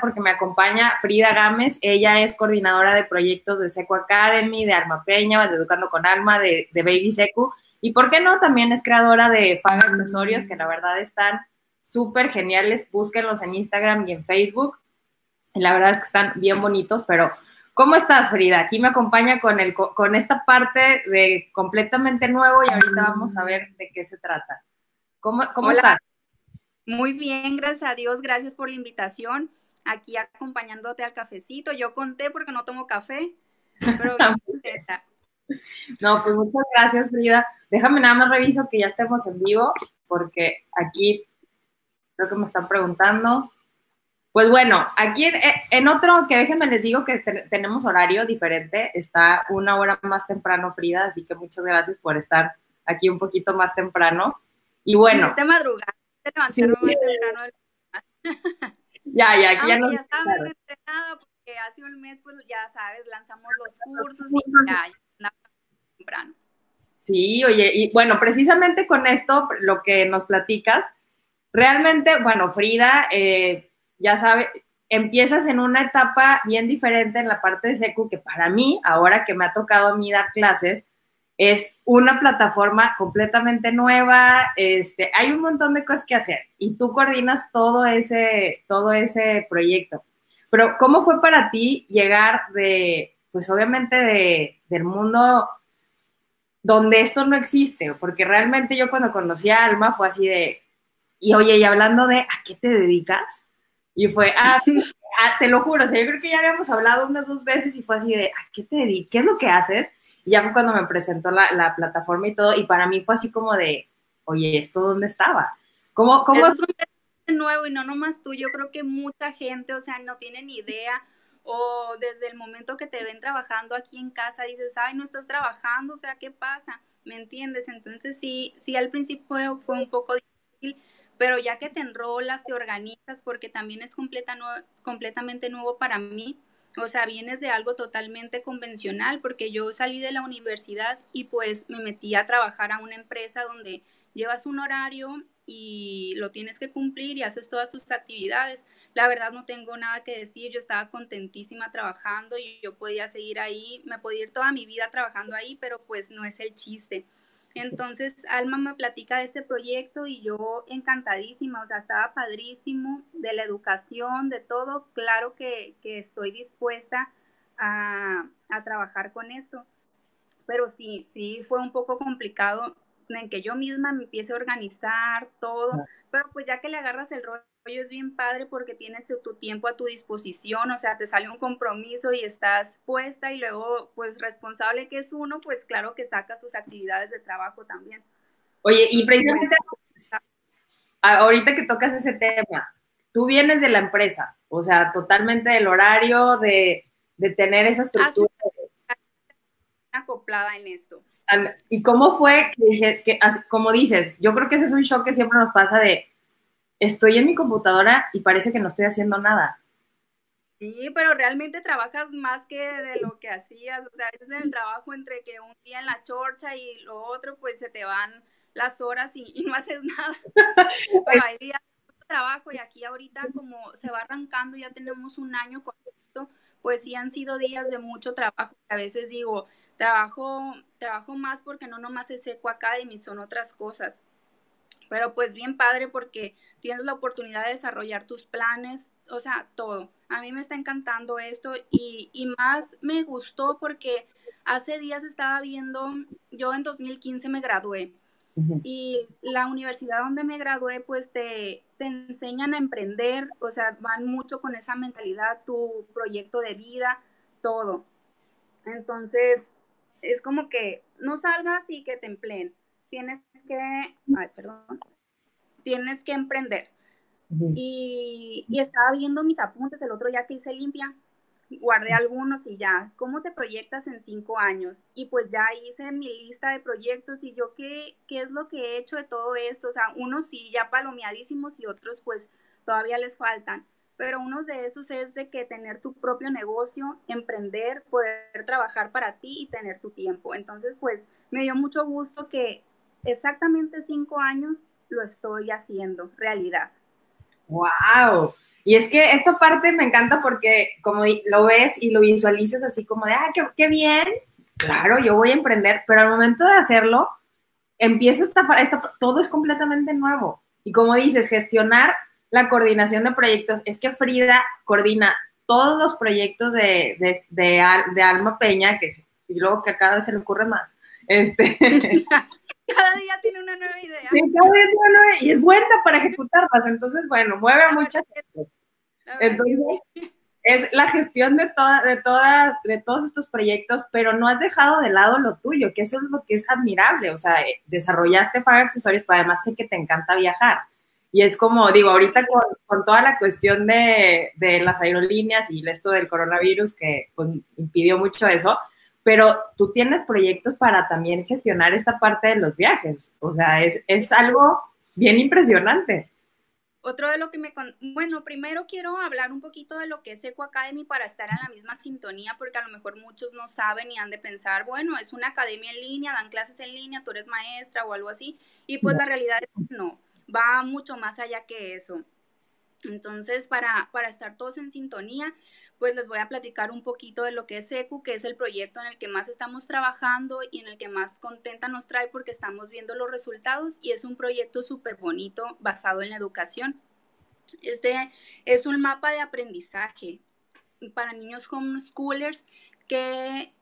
porque me acompaña Frida Gámez. Ella es coordinadora de proyectos de Seco Academy, de Alma Peña, de Educando con Alma, de, Baby Secu. Y por qué no, también es creadora de Fan Accesorios, que la verdad están súper geniales. Búsquenlos en Instagram y en Facebook. Y la verdad es que están bien bonitos, pero ¿cómo estás, Frida? Aquí me acompaña con, el, con esta parte de completamente nuevo y ahorita vamos a ver de qué se trata. ¿Cómo, cómo estás? Muy bien, gracias a Dios, gracias por la invitación. Aquí acompañándote al cafecito. Yo conté porque no tomo café, pero No, pues muchas gracias, Frida. Déjame nada más reviso que ya estemos en vivo, porque aquí creo que me están preguntando. Pues bueno, aquí en, otro, que déjenme les digo que tenemos horario diferente, está una hora más temprano Frida, así que muchas gracias por estar aquí un poquito más temprano. Y bueno. Esta madrugada ya, ya, aquí ya no. Ya estaba muy entrenada porque hace un mes, pues ya sabes, lanzamos los cursos y ya, ya temprano. Sí, oye, y bueno, precisamente con esto, lo que nos platicas, realmente, bueno, Frida, eh, ya sabe, empiezas en una etapa bien diferente en la parte de SECU, que para mí, ahora que me ha tocado a mí dar clases, es una plataforma completamente nueva, este, hay un montón de cosas que hacer y tú coordinas todo ese, todo ese proyecto. Pero, ¿cómo fue para ti llegar de, pues obviamente de, del mundo donde esto no existe? Porque realmente yo cuando conocí a Alma fue así de, y oye, y hablando de, ¿a qué te dedicas? Y fue, ah, ah, te lo juro, o sea, yo creo que ya habíamos hablado unas dos veces y fue así de, ¿a qué te dedicas? ¿Qué es lo que haces? Y ya fue cuando me presentó la, la, plataforma y todo, y para mí fue así como de, oye, ¿esto dónde estaba? ¿Cómo, cómo? es un nuevo y no nomás tú, yo creo que mucha gente, o sea, no tiene ni idea, o desde el momento que te ven trabajando aquí en casa, dices, ay, no estás trabajando, o sea, ¿qué pasa? ¿Me entiendes? Entonces sí, sí, al principio fue un poco difícil, pero ya que te enrolas, te organizas, porque también es completa completamente nuevo para mí, o sea, vienes de algo totalmente convencional, porque yo salí de la universidad y pues me metí a trabajar a una empresa donde llevas un horario y lo tienes que cumplir y haces todas tus actividades. La verdad no tengo nada que decir, yo estaba contentísima trabajando y yo podía seguir ahí, me podía ir toda mi vida trabajando ahí, pero pues no es el chiste. Entonces, Alma me platica de este proyecto y yo encantadísima, o sea, estaba padrísimo de la educación, de todo. Claro que, estoy dispuesta a, a, trabajar con esto, pero sí, sí fue un poco complicado en que yo misma me empiece a organizar todo, pero pues ya que le agarras el rollo es bien padre porque tienes tu tiempo a tu disposición, o sea, te sale un compromiso y estás puesta y luego, pues responsable que es uno, pues claro que saca sus actividades de trabajo también. Oye, y precisamente ahorita que tocas ese tema, tú vienes de la empresa, o sea, totalmente del horario, de, tener esa estructura. acoplada en esto. ¿Y cómo fue que, que, como dices, yo creo que ese es un shock que siempre nos pasa de, estoy en mi computadora y parece que no estoy haciendo nada. Sí, pero realmente trabajas más que de lo que hacías, o sea, es el trabajo entre que un día en la chorcha y lo otro, pues se te van las horas y, no haces nada. pero hay días de trabajo y aquí ahorita como se va arrancando, ya tenemos un año con esto, pues sí han sido días de mucho trabajo. A veces digo, trabajo, trabajo más porque no nomás es seco academy, son otras cosas. Pero pues bien padre porque tienes la oportunidad de desarrollar tus planes, o sea, todo. A mí me está encantando esto y, y más me gustó porque hace días estaba viendo, yo en 2015 me gradué y la universidad donde me gradué pues te, te enseñan a emprender, o sea, van mucho con esa mentalidad, tu proyecto de vida, todo. Entonces, es como que no salgas y que te empleen tienes que, ay, perdón, tienes que emprender. y, estaba viendo mis apuntes el otro día que hice limpia, guardé algunos y ya, ¿cómo te proyectas en cinco años? Y pues ya hice mi lista de proyectos y yo, ¿qué, qué es lo que he hecho de todo esto? O sea, unos sí ya palomeadísimos y otros pues todavía les faltan. Pero uno de esos es de que tener tu propio negocio, emprender, poder trabajar para ti y tener tu tiempo. Entonces, pues me dio mucho gusto que exactamente cinco años lo estoy haciendo realidad. ¡Wow! Y es que esta parte me encanta porque como lo ves y lo visualizas así como de, ah, qué, qué bien, claro, yo voy a emprender, pero al momento de hacerlo, empieza esta, esta, todo es completamente nuevo. Y como dices, gestionar la coordinación de proyectos, es que Frida coordina todos los proyectos de, de, de, Alma Peña, que y luego que cada vez se le ocurre más. Este, cada día tiene una nueva idea. Sí, cada día tiene una nueva, y es buena para ejecutarlas. Entonces, bueno, mueve a mucha gente. Entonces, es la gestión de, toda, de, todas, de todos estos proyectos, pero no has dejado de lado lo tuyo, que eso es lo que es admirable. O sea, eh, desarrollaste Fag Accesorios, pero además sé que te encanta viajar. Y es como, digo, ahorita con, con toda la cuestión de, de, las aerolíneas y esto del coronavirus que pues, impidió mucho eso, pero tú tienes proyectos para también gestionar esta parte de los viajes. O sea, es, es algo bien impresionante. Otro de lo que me... Bueno, primero quiero hablar un poquito de lo que es Eco Academy para estar en la misma sintonía, porque a lo mejor muchos no saben y han de pensar, bueno, es una academia en línea, dan clases en línea, tú eres maestra o algo así, y pues la realidad es que no, va mucho más allá que eso. Entonces, para, para estar todos en sintonía, pues les voy a platicar un poquito de lo que es ECU, que es el proyecto en el que más estamos trabajando y en el que más contenta nos trae porque estamos viendo los resultados y es un proyecto súper bonito basado en la educación. Este es un mapa de aprendizaje para niños homeschoolers que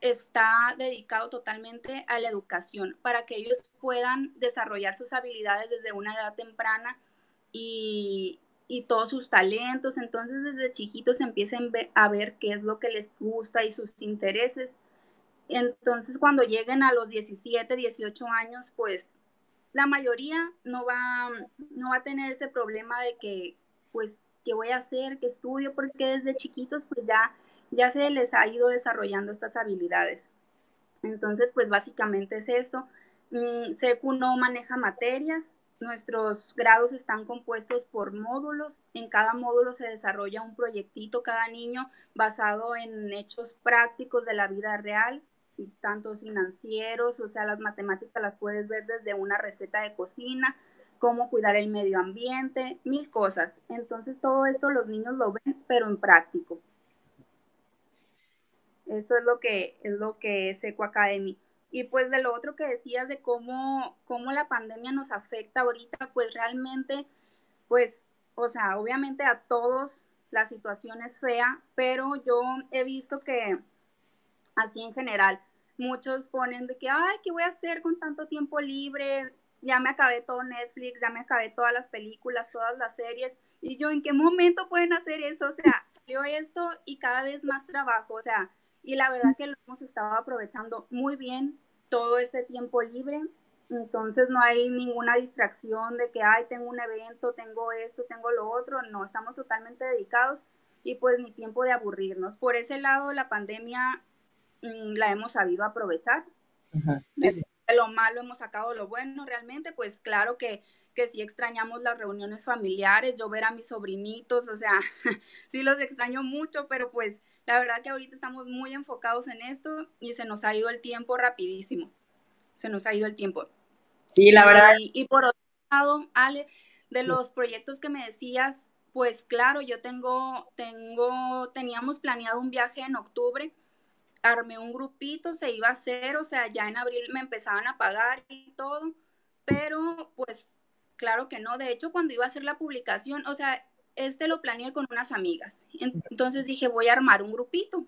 está dedicado totalmente a la educación para que ellos puedan desarrollar sus habilidades desde una edad temprana y, y todos sus talentos. Entonces desde chiquitos empiecen a ver qué es lo que les gusta y sus intereses. Entonces cuando lleguen a los 17, 18 años, pues la mayoría no va, no va a tener ese problema de que, pues, ¿qué voy a hacer? ¿Qué estudio? Porque desde chiquitos, pues ya, ya se les ha ido desarrollando estas habilidades. Entonces, pues básicamente es esto. Mm, no maneja materias, Nuestros grados están compuestos por módulos. En cada módulo se desarrolla un proyectito cada niño basado en hechos prácticos de la vida real, tanto financieros, o sea, las matemáticas las puedes ver desde una receta de cocina, cómo cuidar el medio ambiente, mil cosas. Entonces todo esto los niños lo ven, pero en práctico. Esto es lo que es lo que es Eco Academy. Y pues de lo otro que decías de cómo, cómo la pandemia nos afecta ahorita, pues realmente, pues, o sea, obviamente a todos la situación es fea, pero yo he visto que así en general, muchos ponen de que, ay, ¿qué voy a hacer con tanto tiempo libre? Ya me acabé todo Netflix, ya me acabé todas las películas, todas las series. Y yo, ¿en qué momento pueden hacer eso? O sea, salió esto y cada vez más trabajo, o sea, y la verdad que lo hemos estado aprovechando muy bien todo este tiempo libre. Entonces no hay ninguna distracción de que, ay, tengo un evento, tengo esto, tengo lo otro. No, estamos totalmente dedicados y pues ni tiempo de aburrirnos. Por ese lado, la pandemia mm, la hemos sabido aprovechar. De lo malo hemos sacado lo bueno realmente, pues claro que, que sí extrañamos las reuniones familiares, yo ver a mis sobrinitos, o sea, sí los extraño mucho, pero pues la verdad que ahorita estamos muy enfocados en esto y se nos ha ido el tiempo rapidísimo. Se nos ha ido el tiempo. Sí, la verdad. Y, por otro lado, Ale, de los proyectos que me decías, pues claro, yo tengo, tengo, teníamos planeado un viaje en octubre, armé un grupito, se iba a hacer, o sea, ya en abril me empezaban a pagar y todo, pero pues claro que no, de hecho cuando iba a hacer la publicación, o sea, este lo planeé con unas amigas. Entonces dije, voy a armar un grupito.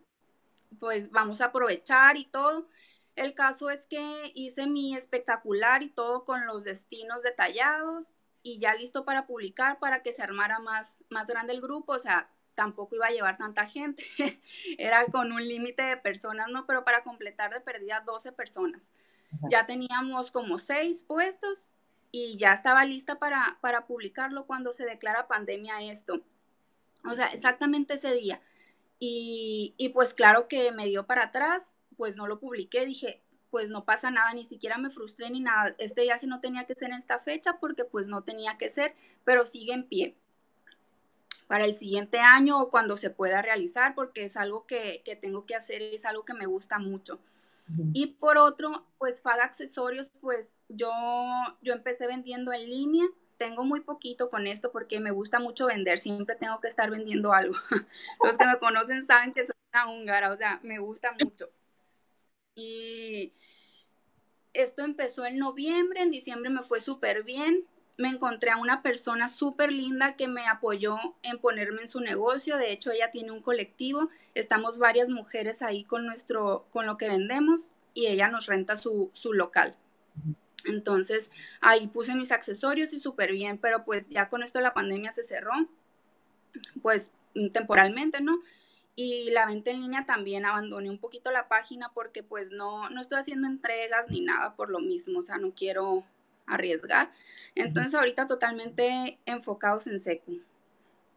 Pues vamos a aprovechar y todo. El caso es que hice mi espectacular y todo con los destinos detallados y ya listo para publicar para que se armara más, más grande el grupo. O sea, tampoco iba a llevar tanta gente. Era con un límite de personas, ¿no? Pero para completar de perdida 12 personas. Ya teníamos como seis puestos y ya estaba lista para, para publicarlo cuando se declara pandemia esto. O sea, exactamente ese día. Y, y, pues claro que me dio para atrás, pues no lo publiqué, dije, pues no pasa nada, ni siquiera me frustré ni nada. Este viaje no tenía que ser en esta fecha porque pues no tenía que ser, pero sigue en pie para el siguiente año o cuando se pueda realizar porque es algo que, que tengo que hacer y es algo que me gusta mucho. Y por otro, pues Fag Accesorios, pues yo, yo empecé vendiendo en línea, tengo muy poquito con esto porque me gusta mucho vender, siempre tengo que estar vendiendo algo. Los que me conocen saben que soy una húngara, o sea, me gusta mucho. Y esto empezó en noviembre, en diciembre me fue súper bien. Me encontré a una persona súper linda que me apoyó en ponerme en su negocio. De hecho, ella tiene un colectivo. Estamos varias mujeres ahí con, nuestro, con lo que vendemos y ella nos renta su, su local. Entonces ahí puse mis accesorios y súper bien, pero pues ya con esto la pandemia se cerró, pues temporalmente, ¿no? Y la venta en línea también abandoné un poquito la página porque pues no, no estoy haciendo entregas ni nada por lo mismo, o sea, no quiero arriesgar. Entonces ahorita totalmente enfocados en secu.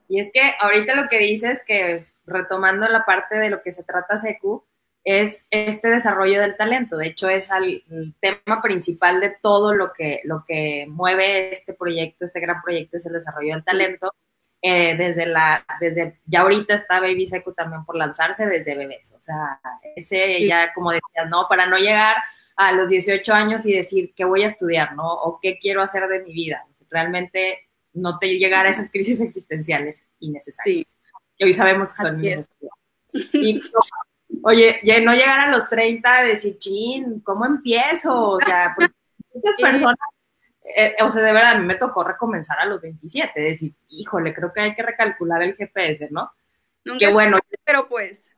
Y es que ahorita lo que dices que retomando la parte de lo que se trata secu, es este desarrollo del talento. De hecho, es el, tema principal de todo lo que, lo que mueve este proyecto, este gran proyecto, es el desarrollo del talento. Eh, desde la, desde, ya ahorita está Baby Seco también por lanzarse desde bebés. O sea, ese ya, como decías, ¿no? Para no llegar a los 18 años y decir qué voy a estudiar, ¿no? O qué quiero hacer de mi vida. Realmente no te llegar a esas crisis existenciales innecesarias. Y hoy sabemos que son necesarias. Y Oye, no llegar a los 30 de decir, chin, ¿cómo empiezo? O sea, muchas personas, eh, o sea, de verdad, a mí me tocó recomenzar a los 27, decir, híjole, creo que hay que recalcular el GPS, ¿no? Nunca Qué bueno. Pero pues.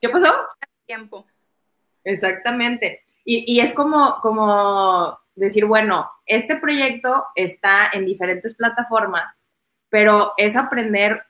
¿Qué pasó? Tiempo. Exactamente. Y, y es como, como decir, bueno, este proyecto está en diferentes plataformas, pero es aprender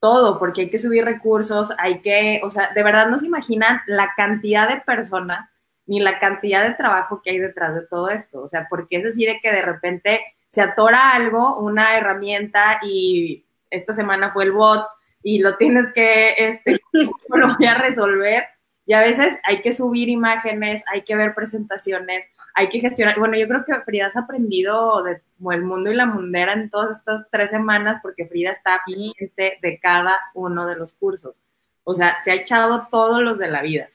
todo, porque hay que subir recursos, hay que, o sea, de verdad no se imaginan la cantidad de personas ni la cantidad de trabajo que hay detrás de todo esto. O sea, porque es decir de que de repente se atora algo, una herramienta y esta semana fue el bot y lo tienes que, este, ¿cómo lo voy a resolver? Y a veces hay que subir imágenes, hay que ver presentaciones, hay que gestionar. Bueno, yo creo que Frida has aprendido de el mundo y la mundera en todas estas tres semanas porque Frida está pendiente de cada uno de los cursos. O sea, se ha echado todos los de la vida.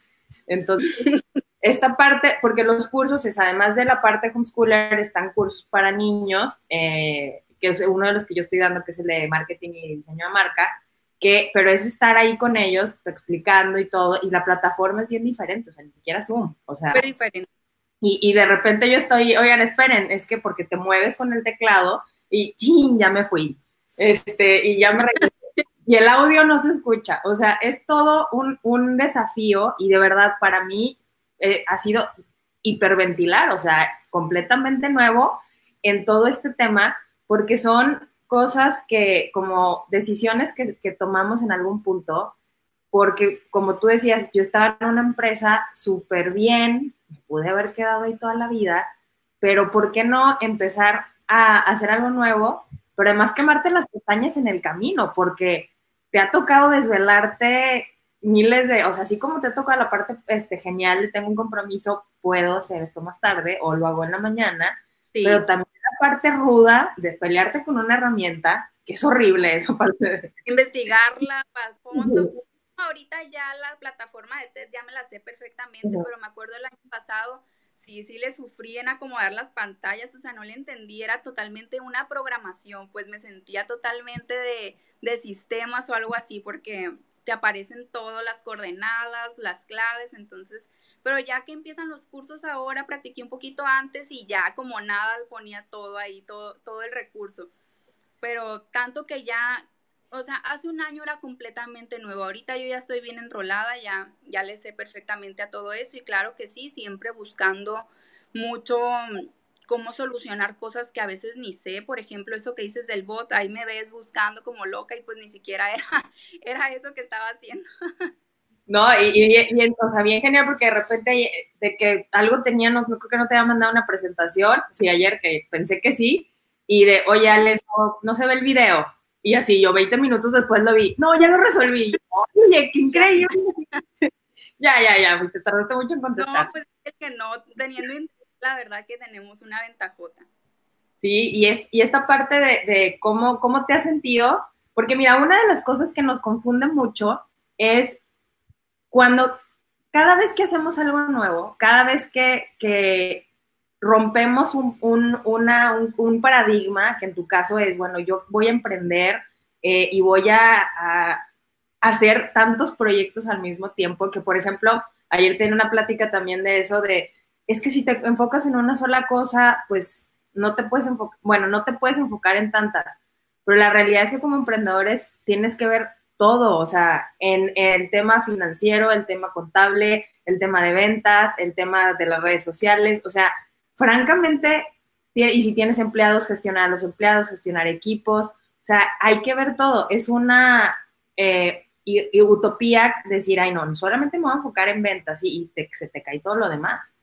Entonces, esta parte, porque los cursos es además de la parte homeschooler, están cursos para niños, eh, que es uno de los que yo estoy dando, que es el de marketing y diseño de marca, que, pero es estar ahí con ellos, explicando y todo, y la plataforma es bien diferente, o sea, ni siquiera Zoom, o sea, diferente. Y, y, de repente yo estoy, oigan, esperen, es que porque te mueves con el teclado y ¡chin! ya me fui. Este, y ya me regresé. y el audio no se escucha. O sea, es todo un, un desafío y de verdad para mí eh, ha sido hiperventilar, o sea, completamente nuevo en todo este tema, porque son cosas que, como decisiones que, que tomamos en algún punto, porque como tú decías, yo estaba en una empresa súper bien, me pude haber quedado ahí toda la vida, pero ¿por qué no empezar a hacer algo nuevo? Pero además quemarte las pestañas en el camino, porque te ha tocado desvelarte miles de, o sea, así como te ha tocado la parte este, genial de tengo un compromiso, puedo hacer esto más tarde o lo hago en la mañana, pero también la parte ruda de pelearte con una herramienta, que es horrible esa parte de... Investigarla, para fondo, ahorita ya la plataforma de test ya me la sé perfectamente, pero me acuerdo el año pasado, sí, sí le sufrí en acomodar las pantallas, o sea, no le entendí, era totalmente una programación, pues me sentía totalmente de, de sistemas o algo así, porque te aparecen todas las coordenadas, las claves, entonces, pero ya que empiezan los cursos ahora, practiqué un poquito antes y ya como nada ponía todo ahí, todo, todo el recurso. Pero tanto que ya o sea, hace un año era completamente nuevo. Ahorita yo ya estoy bien enrolada, ya, ya le sé perfectamente a todo eso y claro que sí, siempre buscando mucho mm, cómo solucionar cosas que a veces ni sé. Por ejemplo, eso que dices del bot, ahí me ves buscando como loca y pues ni siquiera era, era eso que estaba haciendo. No, y, y, bien genial porque de repente de que algo tenía, no, creo que no te había mandado una presentación, sí, ayer que pensé que sí, y de, oye, no, no se ve el video y así, yo 20 minutos después lo vi, no, ya lo resolví. Oye, qué increíble. ya, ya, ya, te tardaste mucho en contestar. No, pues es que no, teniendo la verdad que tenemos una ventajota. Sí, y, es, y esta parte de, de, cómo, cómo te has sentido, porque mira, una de las cosas que nos confunde mucho es cuando cada vez que hacemos algo nuevo, cada vez que, que rompemos un, un, paradigma, que en tu caso es, bueno, yo voy a emprender eh, y voy a, hacer tantos proyectos al mismo tiempo, que por ejemplo, ayer tenía una plática también de eso, de, es que si te enfocas en una sola cosa, pues no te puedes enfocar, bueno, no te puedes enfocar en tantas, pero la realidad es que como emprendedores tienes que ver todo, o sea, en, el tema financiero, el tema contable, el tema de ventas, el tema de las redes sociales, o sea, francamente, y si tienes empleados, gestionar a los empleados, gestionar equipos, o sea, hay que ver todo. Es una eh, utopía decir, ay, no, solamente me voy a enfocar en ventas y, se te cae todo lo demás.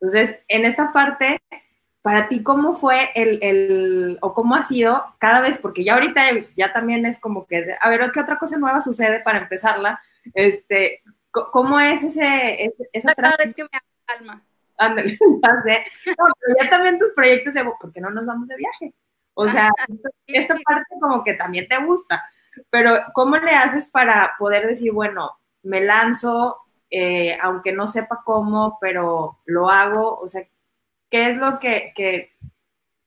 Entonces, en esta parte, para ti, ¿cómo fue el, el, o cómo ha sido cada vez? Porque ya ahorita ya también es como que, a ver, ¿qué otra cosa nueva sucede para empezarla? Este, ¿Cómo es ese, esa Cada vez que me calma. Ándale, No, pero ya también tus proyectos de, ¿por qué no nos vamos de viaje? O sea, esta parte como que también te gusta, pero ¿cómo le haces para poder decir, bueno, me lanzo, eh, aunque no sepa cómo, pero lo hago? O sea, ¿qué es lo que, que,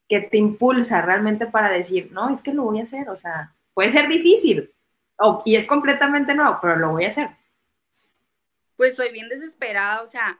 que, te impulsa realmente para decir, no, es que lo voy a hacer? O sea, puede ser difícil y es completamente nuevo, pero lo voy a hacer. Pues soy bien desesperada, o sea,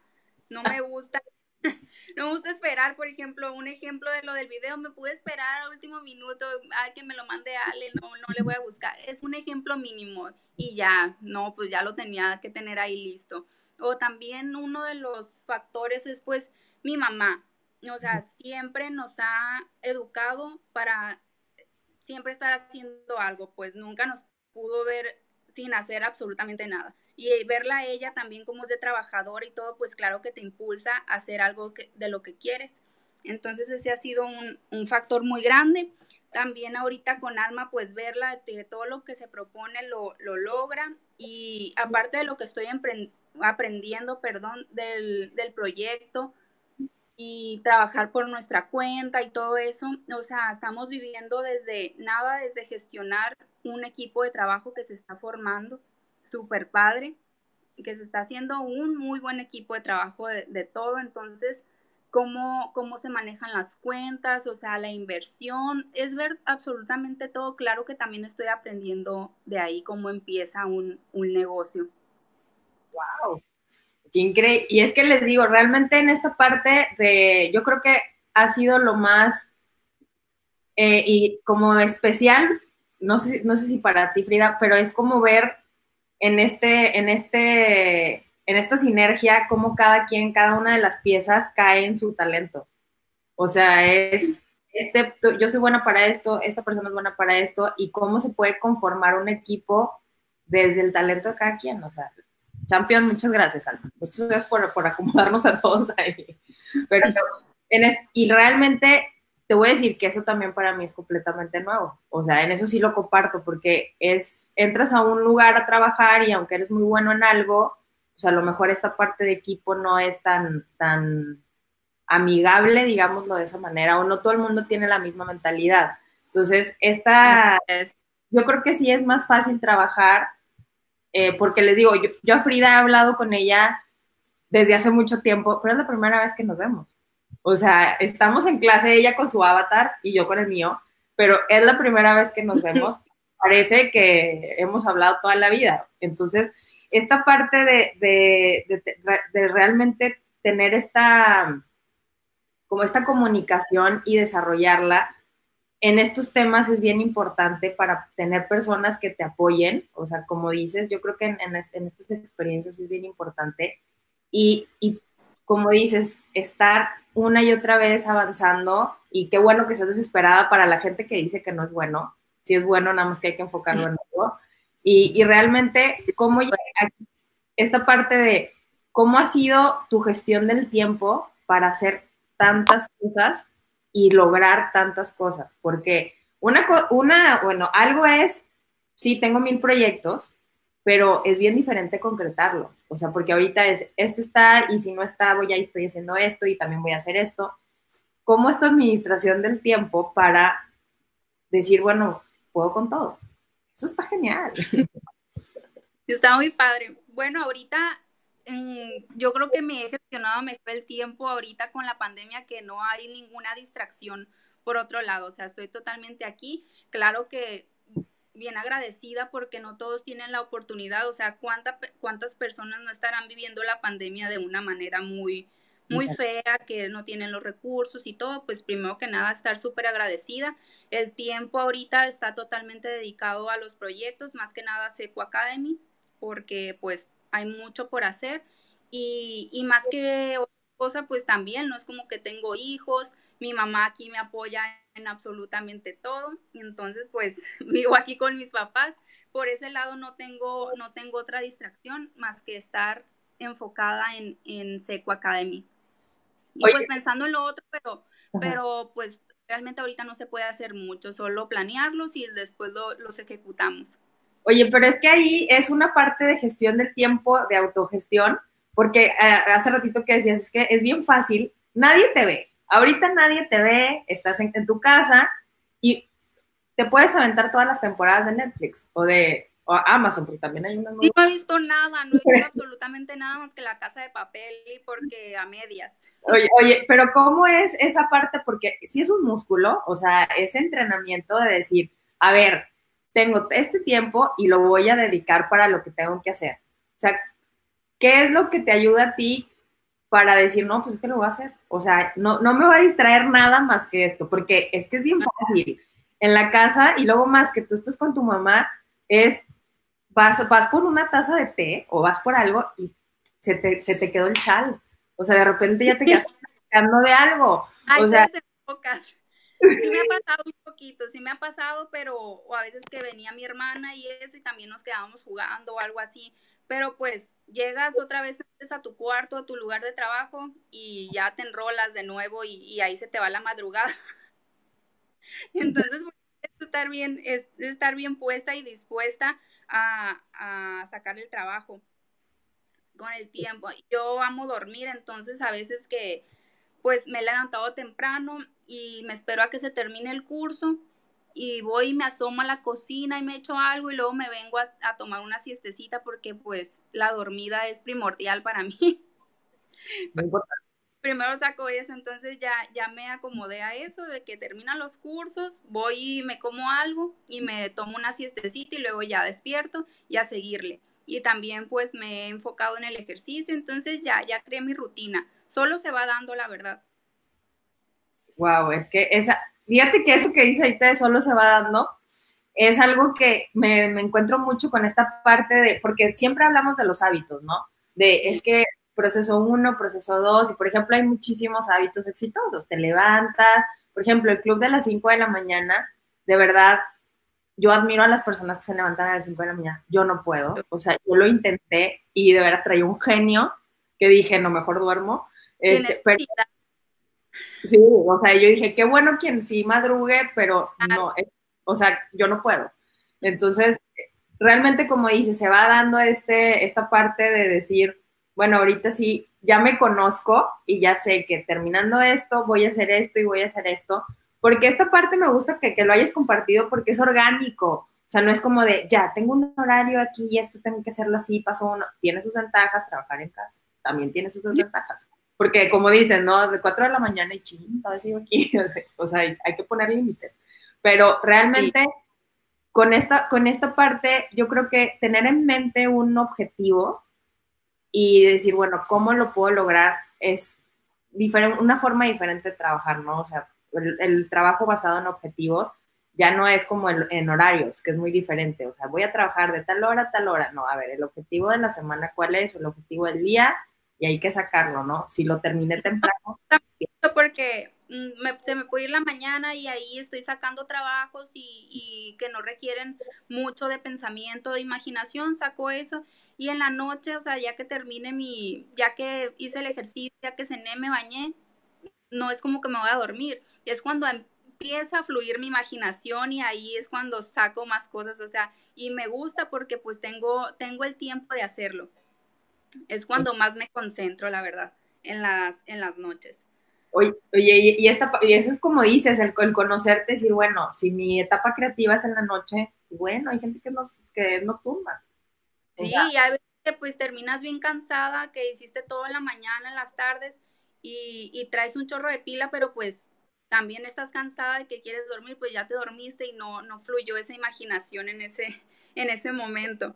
no me gusta, no me gusta esperar, por ejemplo, un ejemplo de lo del video, me pude esperar al último minuto, a que me lo mande Ale, no, no le voy a buscar, es un ejemplo mínimo y ya, no, pues ya lo tenía que tener ahí listo. O también uno de los factores es pues mi mamá, o sea, siempre nos ha educado para siempre estar haciendo algo, pues nunca nos pudo ver sin hacer absolutamente nada y verla a ella también como es de trabajadora y todo, pues claro que te impulsa a hacer algo de lo que quieres. Entonces ese ha sido un, factor muy grande. También ahorita con Alma, pues verla de todo lo que se propone lo, logra y aparte de lo que estoy aprendiendo, perdón, del, del proyecto, y trabajar por nuestra cuenta y todo eso. O sea, estamos viviendo desde nada, desde gestionar un equipo de trabajo que se está formando súper padre, que se está haciendo un muy buen equipo de trabajo de, todo, entonces, cómo, cómo se manejan las cuentas, o sea, la inversión, es ver absolutamente todo, claro que también estoy aprendiendo de ahí cómo empieza un, negocio. ¡Wow! Increíble. Y es que les digo, realmente en esta parte de, yo creo que ha sido lo más eh, y como especial, no sé, no sé si para ti, Frida, pero es como ver en este, en este, en esta sinergia, cómo cada quien, cada una de las piezas cae en su talento. O sea, es, este, yo soy buena para esto, esta persona es buena para esto, y cómo se puede conformar un equipo desde el talento de cada quien. O sea, Champion, muchas gracias, Alma. Muchas gracias por, por acomodarnos a todos ahí. Pero, en y realmente te voy a decir que eso también para mí es completamente nuevo. O sea, en eso sí lo comparto, porque es, entras a un lugar a trabajar y aunque eres muy bueno en algo, pues a lo mejor esta parte de equipo no es tan, tan amigable, digámoslo de esa manera, o no todo el mundo tiene la misma mentalidad. Entonces, esta, yo creo que sí es más fácil trabajar, eh, porque les digo, yo, yo a Frida he hablado con ella desde hace mucho tiempo, pero es la primera vez que nos vemos. O sea, estamos en clase ella con su avatar y yo con el mío, pero es la primera vez que nos vemos. Parece que hemos hablado toda la vida. Entonces, esta parte de, de, realmente tener esta, como esta comunicación y desarrollarla en estos temas es bien importante para tener personas que te apoyen. O sea, como dices, yo creo que en, en, estas experiencias es bien importante. Y, y como dices, estar una y otra vez avanzando y qué bueno que seas desesperada para la gente que dice que no es bueno. Si es bueno, nada más que hay que enfocarlo en algo. Y, y realmente, ¿cómo esta parte de cómo ha sido tu gestión del tiempo para hacer tantas cosas y lograr tantas cosas? Porque una, una bueno, algo es, sí, tengo mil proyectos, pero es bien diferente concretarlos. O sea, porque ahorita es, esto está y si no está, voy a estoy haciendo esto y también voy a hacer esto. ¿Cómo es tu administración del tiempo para decir, bueno, puedo con todo? Eso está genial. Está muy padre. Bueno, ahorita yo creo que me he gestionado mejor el tiempo ahorita con la pandemia que no hay ninguna distracción por otro lado, o sea, estoy totalmente aquí. Claro que bien agradecida porque no todos tienen la oportunidad, o sea, ¿cuánta, cuántas personas no estarán viviendo la pandemia de una manera muy, muy fea, que no tienen los recursos y todo, pues primero que nada estar súper agradecida. El tiempo ahorita está totalmente dedicado a los proyectos, más que nada Seco Academy, porque pues hay mucho por hacer y, y más que otra cosa, pues también, no es como que tengo hijos, mi mamá aquí me apoya en absolutamente todo, entonces pues vivo aquí con mis papás, por ese lado no tengo, no tengo otra distracción más que estar enfocada en, en Seco Academy. Y pues pensando en lo otro, pero, pero pues realmente ahorita no se puede hacer mucho, solo planearlos y después los ejecutamos. Oye, pero es que ahí es una parte de gestión del tiempo, de autogestión, porque eh, hace ratito que decías, es que es bien fácil, nadie te ve, ahorita nadie te ve, estás en, tu casa y te puedes aventar todas las temporadas de Netflix o de Amazon, porque también hay una... no he visto nada, no he visto absolutamente nada más que la casa de papel y porque a medias. Oye, oye, pero ¿cómo es esa parte? Porque si es un músculo, o sea, ese entrenamiento de decir, a ver, tengo este tiempo y lo voy a dedicar para lo que tengo que hacer. O sea, ¿qué es lo que te ayuda a ti para decir, no, pues es que lo voy a hacer? O sea, no, no me va a distraer nada más que esto, porque es que es bien fácil. En la casa y luego más que tú estás con tu mamá, es, vas, vas por una taza de té o vas por algo y se te, se te quedó el chal. O sea, de repente ya te quedas platicando de algo. o sea, pocas. Sí me ha pasado un poquito, sí me ha pasado, pero o a veces que venía mi hermana y eso y también nos quedábamos jugando o algo así, pero pues llegas otra vez a tu cuarto, a tu lugar de trabajo y ya te enrolas de nuevo y, ahí se te va la madrugada. Entonces, es estar bien, es estar bien puesta y dispuesta a, a sacar el trabajo con el tiempo. Yo amo dormir, entonces a veces que pues me he levantado temprano y me espero a que se termine el curso y voy y me asomo a la cocina y me echo algo y luego me vengo a, tomar una siestecita porque pues la dormida es primordial para mí. Primero saco eso, entonces ya, ya me acomodé a eso, de que terminan los cursos, voy y me como algo y me tomo una siestecita y luego ya despierto y a seguirle. Y también pues me he enfocado en el ejercicio, entonces ya, ya creé mi rutina. Solo se va dando la verdad. Wow, es que esa, fíjate que eso que dice ahorita de solo se va dando, es algo que me, encuentro mucho con esta parte de, porque siempre hablamos de los hábitos, ¿no? De, es que proceso uno, proceso dos, y por ejemplo hay muchísimos hábitos exitosos, te levantas, por ejemplo, el club de las 5 de la mañana, de verdad, yo admiro a las personas que se levantan a las 5 de la mañana, yo no puedo, o sea, yo lo intenté y de veras traía un genio que dije, no, mejor duermo. Este, pero, Sí, o sea, yo dije, qué bueno quien sí madrugue, pero no, o sea, yo no puedo. Entonces, realmente como dice, se va dando este, esta parte de decir, bueno, ahorita sí, ya me conozco y ya sé que terminando esto voy a hacer esto y voy a hacer esto, porque esta parte me gusta que, que lo hayas compartido porque es orgánico, o sea, no es como de, ya, tengo un horario aquí y esto tengo que hacerlo así, pasó uno, tiene sus ventajas, trabajar en casa, también tiene sus desventajas. Porque como dicen, ¿no? De 4 de la mañana y ching, sigo aquí. o sea, hay, que poner límites. Pero realmente con, esta, con esta parte, yo creo que tener en mente un objetivo y decir, bueno, ¿cómo lo puedo lograr? Es una forma diferente de trabajar, ¿no? O sea, el, trabajo basado en objetivos ya no es como en horarios, que es muy diferente. O sea, voy a trabajar de tal hora a tal hora. No, a ver, el objetivo de la semana, ¿cuál es? El objetivo del día y hay que sacarlo, ¿no? Si lo terminé temprano. Porque mm, se me puede ir la mañana y ahí estoy sacando trabajos y, que no requieren mucho de pensamiento, de imaginación, saco eso. Y en la noche, o sea, ya que termine mi, ya que hice el ejercicio, ya que cené, me bañé, no es como que me voy a dormir. Es cuando empieza a fluir mi imaginación y ahí es cuando saco más cosas, o sea, y me gusta porque pues tengo, tengo el tiempo de hacerlo es cuando más me concentro, la verdad, en las, en las noches. Oye, oye y, esta, y eso es como dices, el, el, conocerte, decir, bueno, si mi etapa creativa es en la noche, bueno, hay gente que no, que no tumba. Sí, y hay veces que pues terminas bien cansada, que hiciste todo en la mañana, en las tardes, y, y traes un chorro de pila, pero pues también estás cansada de que quieres dormir, pues ya te dormiste y no, no fluyó esa imaginación en ese, en ese momento.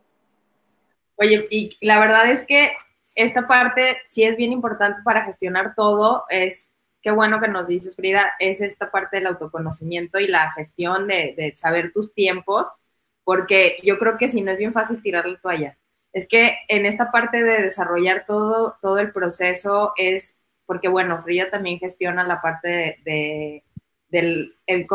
Oye, y la verdad es que esta parte sí es bien importante para gestionar todo, es qué bueno que nos dices, Frida, es esta parte del autoconocimiento y la gestión de, de saber tus tiempos, porque yo creo que si no es bien fácil tirar la toalla. Es que en esta parte de desarrollar todo, todo el proceso es, porque bueno, Frida también gestiona la parte de, del el,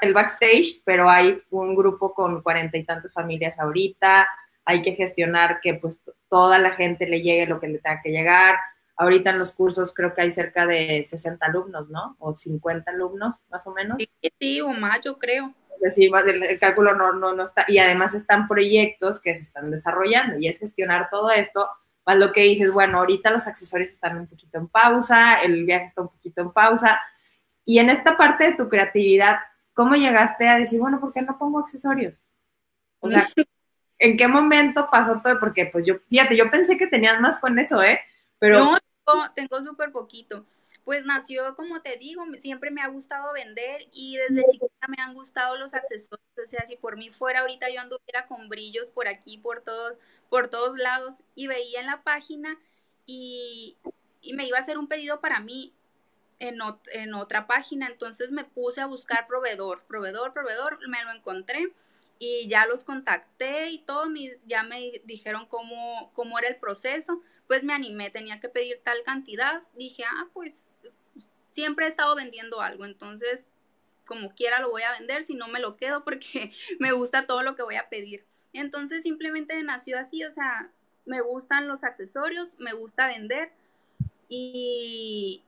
el, backstage, pero hay un grupo con cuarenta y tantas familias ahorita, hay que gestionar que pues toda la gente le llegue lo que le tenga que llegar. Ahorita en los cursos creo que hay cerca de 60 alumnos, ¿no? O 50 alumnos, más o menos. Sí, sí o más, yo creo. Es decir, el, cálculo no, no, no está, y además están proyectos que se están desarrollando y es gestionar todo esto, más lo que dices, bueno, ahorita los accesorios están un poquito en pausa, el viaje está un poquito en pausa, y en esta parte de tu creatividad, ¿cómo llegaste a decir, bueno, ¿por qué no pongo accesorios? O sea, ¿en qué momento pasó todo? Porque pues yo, fíjate, yo pensé que tenías más con eso, ¿eh? Pero... No, tengo súper poquito. Pues nació, como te digo, siempre me ha gustado vender y desde chiquita me han gustado los accesorios. O sea, si por mí fuera ahorita yo anduviera con brillos por aquí, por todos, por todos lados y veía en la página y, me iba a hacer un pedido para mí en otra página. Entonces me puse a buscar proveedor, proveedor, proveedor, me lo encontré y ya los contacté y todo, ya me dijeron cómo, cómo era el proceso, pues me animé, tenía que pedir tal cantidad, dije, ah, pues siempre he estado vendiendo algo, entonces como quiera lo voy a vender, si no me lo quedo porque me gusta todo lo que voy a pedir. Entonces simplemente nació así, o sea, me gustan los accesorios, me gusta vender y,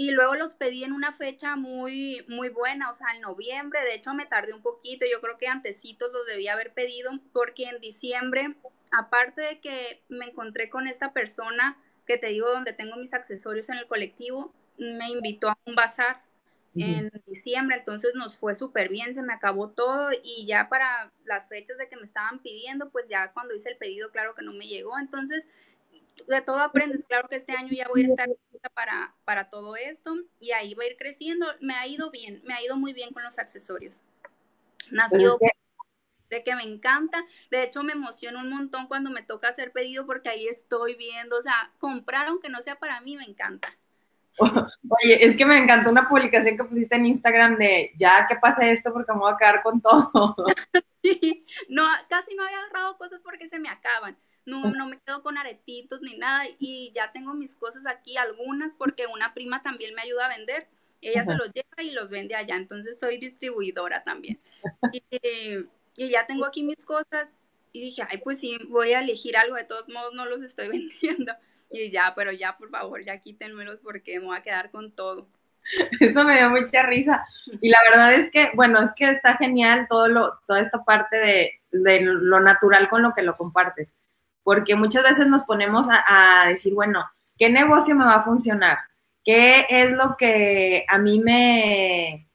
y luego los pedí en una fecha muy, muy buena, o sea, en noviembre, de hecho me tardé un poquito, yo creo que antecitos los debía haber pedido, porque en diciembre, aparte de que me encontré con esta persona que te digo donde tengo mis accesorios en el colectivo, me invitó a un bazar en diciembre, entonces nos fue súper bien, se me acabó todo y ya para las fechas de que me estaban pidiendo, pues ya cuando hice el pedido, claro que no me llegó, entonces de todo aprendes. Claro que este año ya voy a estar para, para todo esto y ahí va a ir creciendo. Me ha ido bien, me ha ido muy bien con los accesorios. Nació pues de que me encanta. De hecho, me emociona un montón cuando me toca hacer pedido porque ahí estoy viendo, o sea, comprar aunque no sea para mí, me encanta. Oye, es que me encantó una publicación que pusiste en Instagram de ya que pase esto porque me voy a quedar con todo. no, casi no había agarrado cosas porque se me acaban no, no me quedo con aretitos ni nada y ya tengo mis cosas aquí, algunas, porque una prima también me ayuda a vender. Ella se los lleva y los vende allá, entonces soy distribuidora también. Y, ya tengo aquí mis cosas y dije, ay, pues sí, voy a elegir algo, de todos modos no los estoy vendiendo. Y ya, pero ya, por favor, ya quítenmelos porque me voy a quedar con todo. Eso me dio mucha risa. Y la verdad es que, bueno, es que está genial todo lo, toda esta parte de, de lo natural con lo que lo compartes porque muchas veces nos ponemos a, decir, bueno, ¿qué negocio me va a funcionar? ¿Qué es lo que a mí me,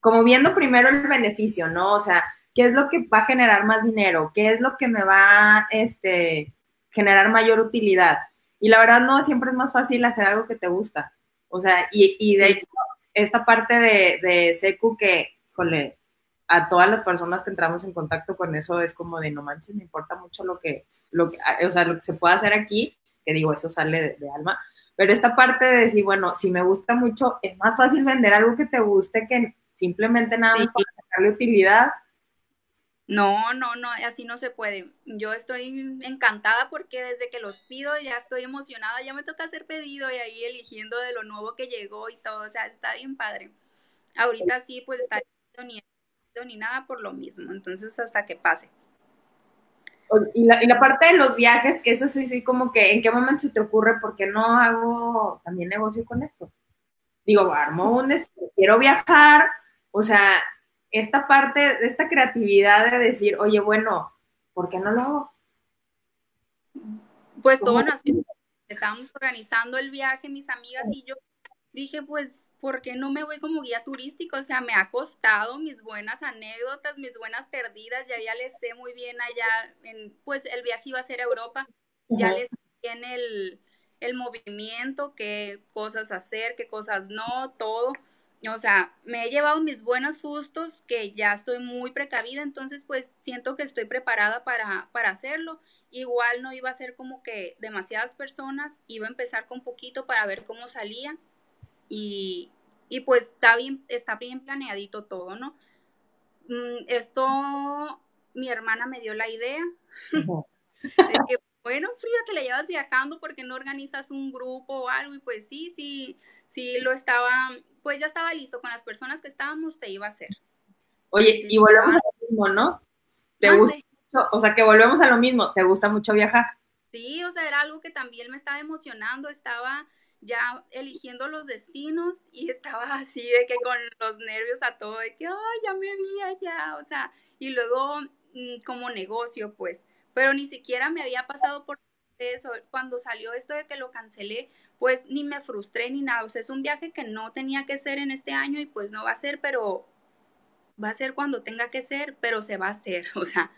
como viendo primero el beneficio, ¿no? O sea, ¿qué es lo que va a generar más dinero? ¿Qué es lo que me va a este, generar mayor utilidad? Y la verdad no, siempre es más fácil hacer algo que te gusta. O sea, y, y de hecho, esta parte de, de Secu que, jole, a todas las personas que entramos en contacto con eso es como de no manches, me importa mucho lo que, lo que, o sea, lo que se puede hacer aquí, que digo, eso sale de, alma, pero esta parte de decir, bueno, si me gusta mucho, es más fácil vender algo que te guste que simplemente nada más para sacarle utilidad. No, no, no, así no se puede. Yo estoy encantada porque desde que los pido ya estoy emocionada, ya me toca hacer pedido y ahí eligiendo de lo nuevo que llegó y todo, o sea, está bien padre. Ahorita sí, pues está ni ni nada por lo mismo, entonces hasta que pase. Y la, y la parte de los viajes, que eso sí, sí, como que en qué momento se te ocurre, porque no hago también negocio con esto? Digo, armo un, quiero viajar, o sea, esta parte, esta creatividad de decir, oye, bueno, ¿por qué no lo hago? Pues todo nació, estábamos organizando el viaje, mis amigas y yo, dije, pues ¿por qué no me voy como guía turístico? O sea, me ha costado mis buenas anécdotas, mis buenas perdidas, ya ya les sé muy bien allá, en, pues el viaje iba a ser a Europa, ya les sé bien el, el movimiento, qué cosas hacer, qué cosas no, todo. O sea, me he llevado mis buenos sustos, que ya estoy muy precavida, entonces pues siento que estoy preparada para, para hacerlo. Igual no iba a ser como que demasiadas personas, iba a empezar con poquito para ver cómo salía y, y pues está bien, está bien planeadito todo, ¿no? Mm, esto, mi hermana me dio la idea. de que, bueno, la llevas viajando porque no organizas un grupo o algo. Y pues sí, sí, sí lo estaba, pues ya estaba listo con las personas que estábamos, se iba a hacer. Oye, y volvemos a lo mismo, ¿no? ¿Te gusta mucho? O sea, que volvemos a lo mismo, ¿te gusta mucho viajar? Sí, o sea, era algo que también me estaba emocionando, estaba ya eligiendo los destinos y estaba así de que con los nervios a todo, de que, ay, ya me vi allá, o sea, y luego mm, como negocio, pues, pero ni siquiera me había pasado por eso, cuando salió esto de que lo cancelé, pues ni me frustré ni nada, o sea, es un viaje que no tenía que ser en este año y pues no va a ser, pero va a ser cuando tenga que ser, pero se va a hacer, o sea,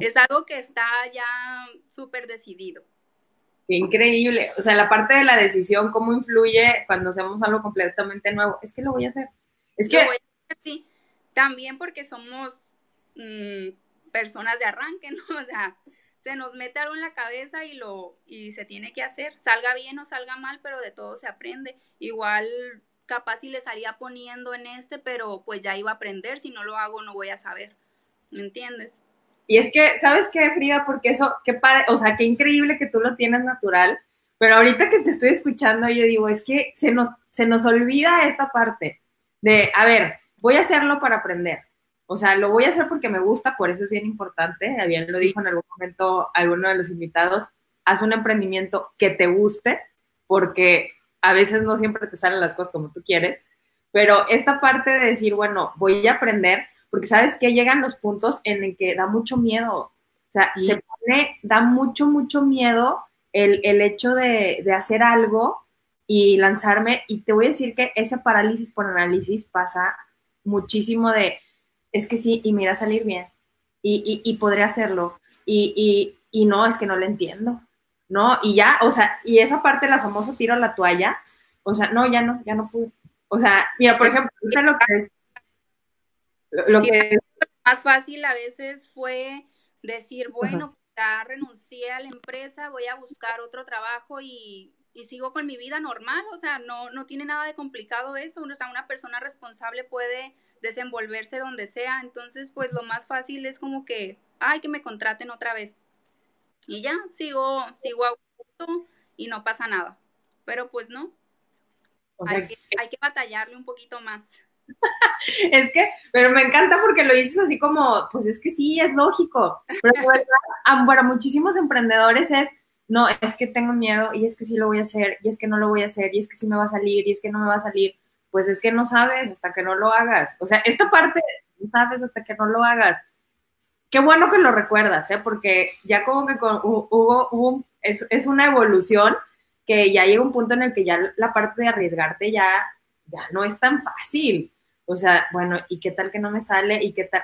es algo que está ya súper decidido increíble. O sea, la parte de la decisión, cómo influye cuando hacemos algo completamente nuevo. Es que lo voy a hacer. Es que. sí, también porque somos mm, personas de arranque, ¿no? O sea, se nos mete algo en la cabeza y lo y se tiene que hacer, salga bien o salga mal, pero de todo se aprende. Igual capaz si le salía poniendo en este, pero pues ya iba a aprender, si no lo hago no voy a saber. ¿Me entiendes? Y es que, ¿sabes qué, Frida? Porque eso, qué padre, o sea, qué increíble que tú lo tienes natural, pero ahorita que te estoy escuchando, yo digo, es que se nos, se nos olvida esta parte de, a ver, voy a hacerlo para aprender. O sea, lo voy a hacer porque me gusta, por eso es bien importante. Bien lo dijo en algún momento alguno de los invitados, haz un emprendimiento que te guste, porque a veces no siempre te salen las cosas como tú quieres, pero esta parte de decir, bueno, voy a aprender, porque sabes que llegan los puntos en el que da mucho miedo, o sea, se pone, da mucho, mucho miedo el, hecho de, hacer algo y lanzarme, y te voy a decir que ese parálisis por análisis pasa muchísimo de, es que sí, y mira salir bien, y, y, podré hacerlo, y, y, no, es que no lo entiendo, ¿no? Y ya, o sea, y esa parte, la famosa tiro a la toalla, o sea, no, ya no, ya no pude. O sea, mira, por ejemplo, ahorita lo que es lo que... más fácil a veces fue decir, bueno, ya renuncié a la empresa, voy a buscar otro trabajo y, y, sigo con mi vida normal, o sea, no, no tiene nada de complicado eso, o sea, una persona responsable puede desenvolverse donde sea, entonces pues lo más fácil es como que, ay, que me contraten otra vez. Y ya, sigo, sigo a gusto y no pasa nada. Pero pues no, hay, que, hay que batallarle un poquito más. es que, pero me encanta porque lo dices así como, pues es que sí, es lógico. Pero para muchísimos emprendedores es, no, es que tengo miedo y es que sí lo voy a hacer y es que no lo voy a hacer y es que sí me va a salir y es que no me va a salir. Pues es que no sabes hasta que no lo hagas. O sea, esta parte no sabes hasta que no lo hagas. Qué bueno que lo recuerdas, ¿eh? Porque ya como que hubo, hubo es, es una evolución que ya llega un punto en el que ya la parte de arriesgarte ya, ya no es tan fácil. O sea, bueno, ¿y qué tal que no me sale? ¿Y qué tal?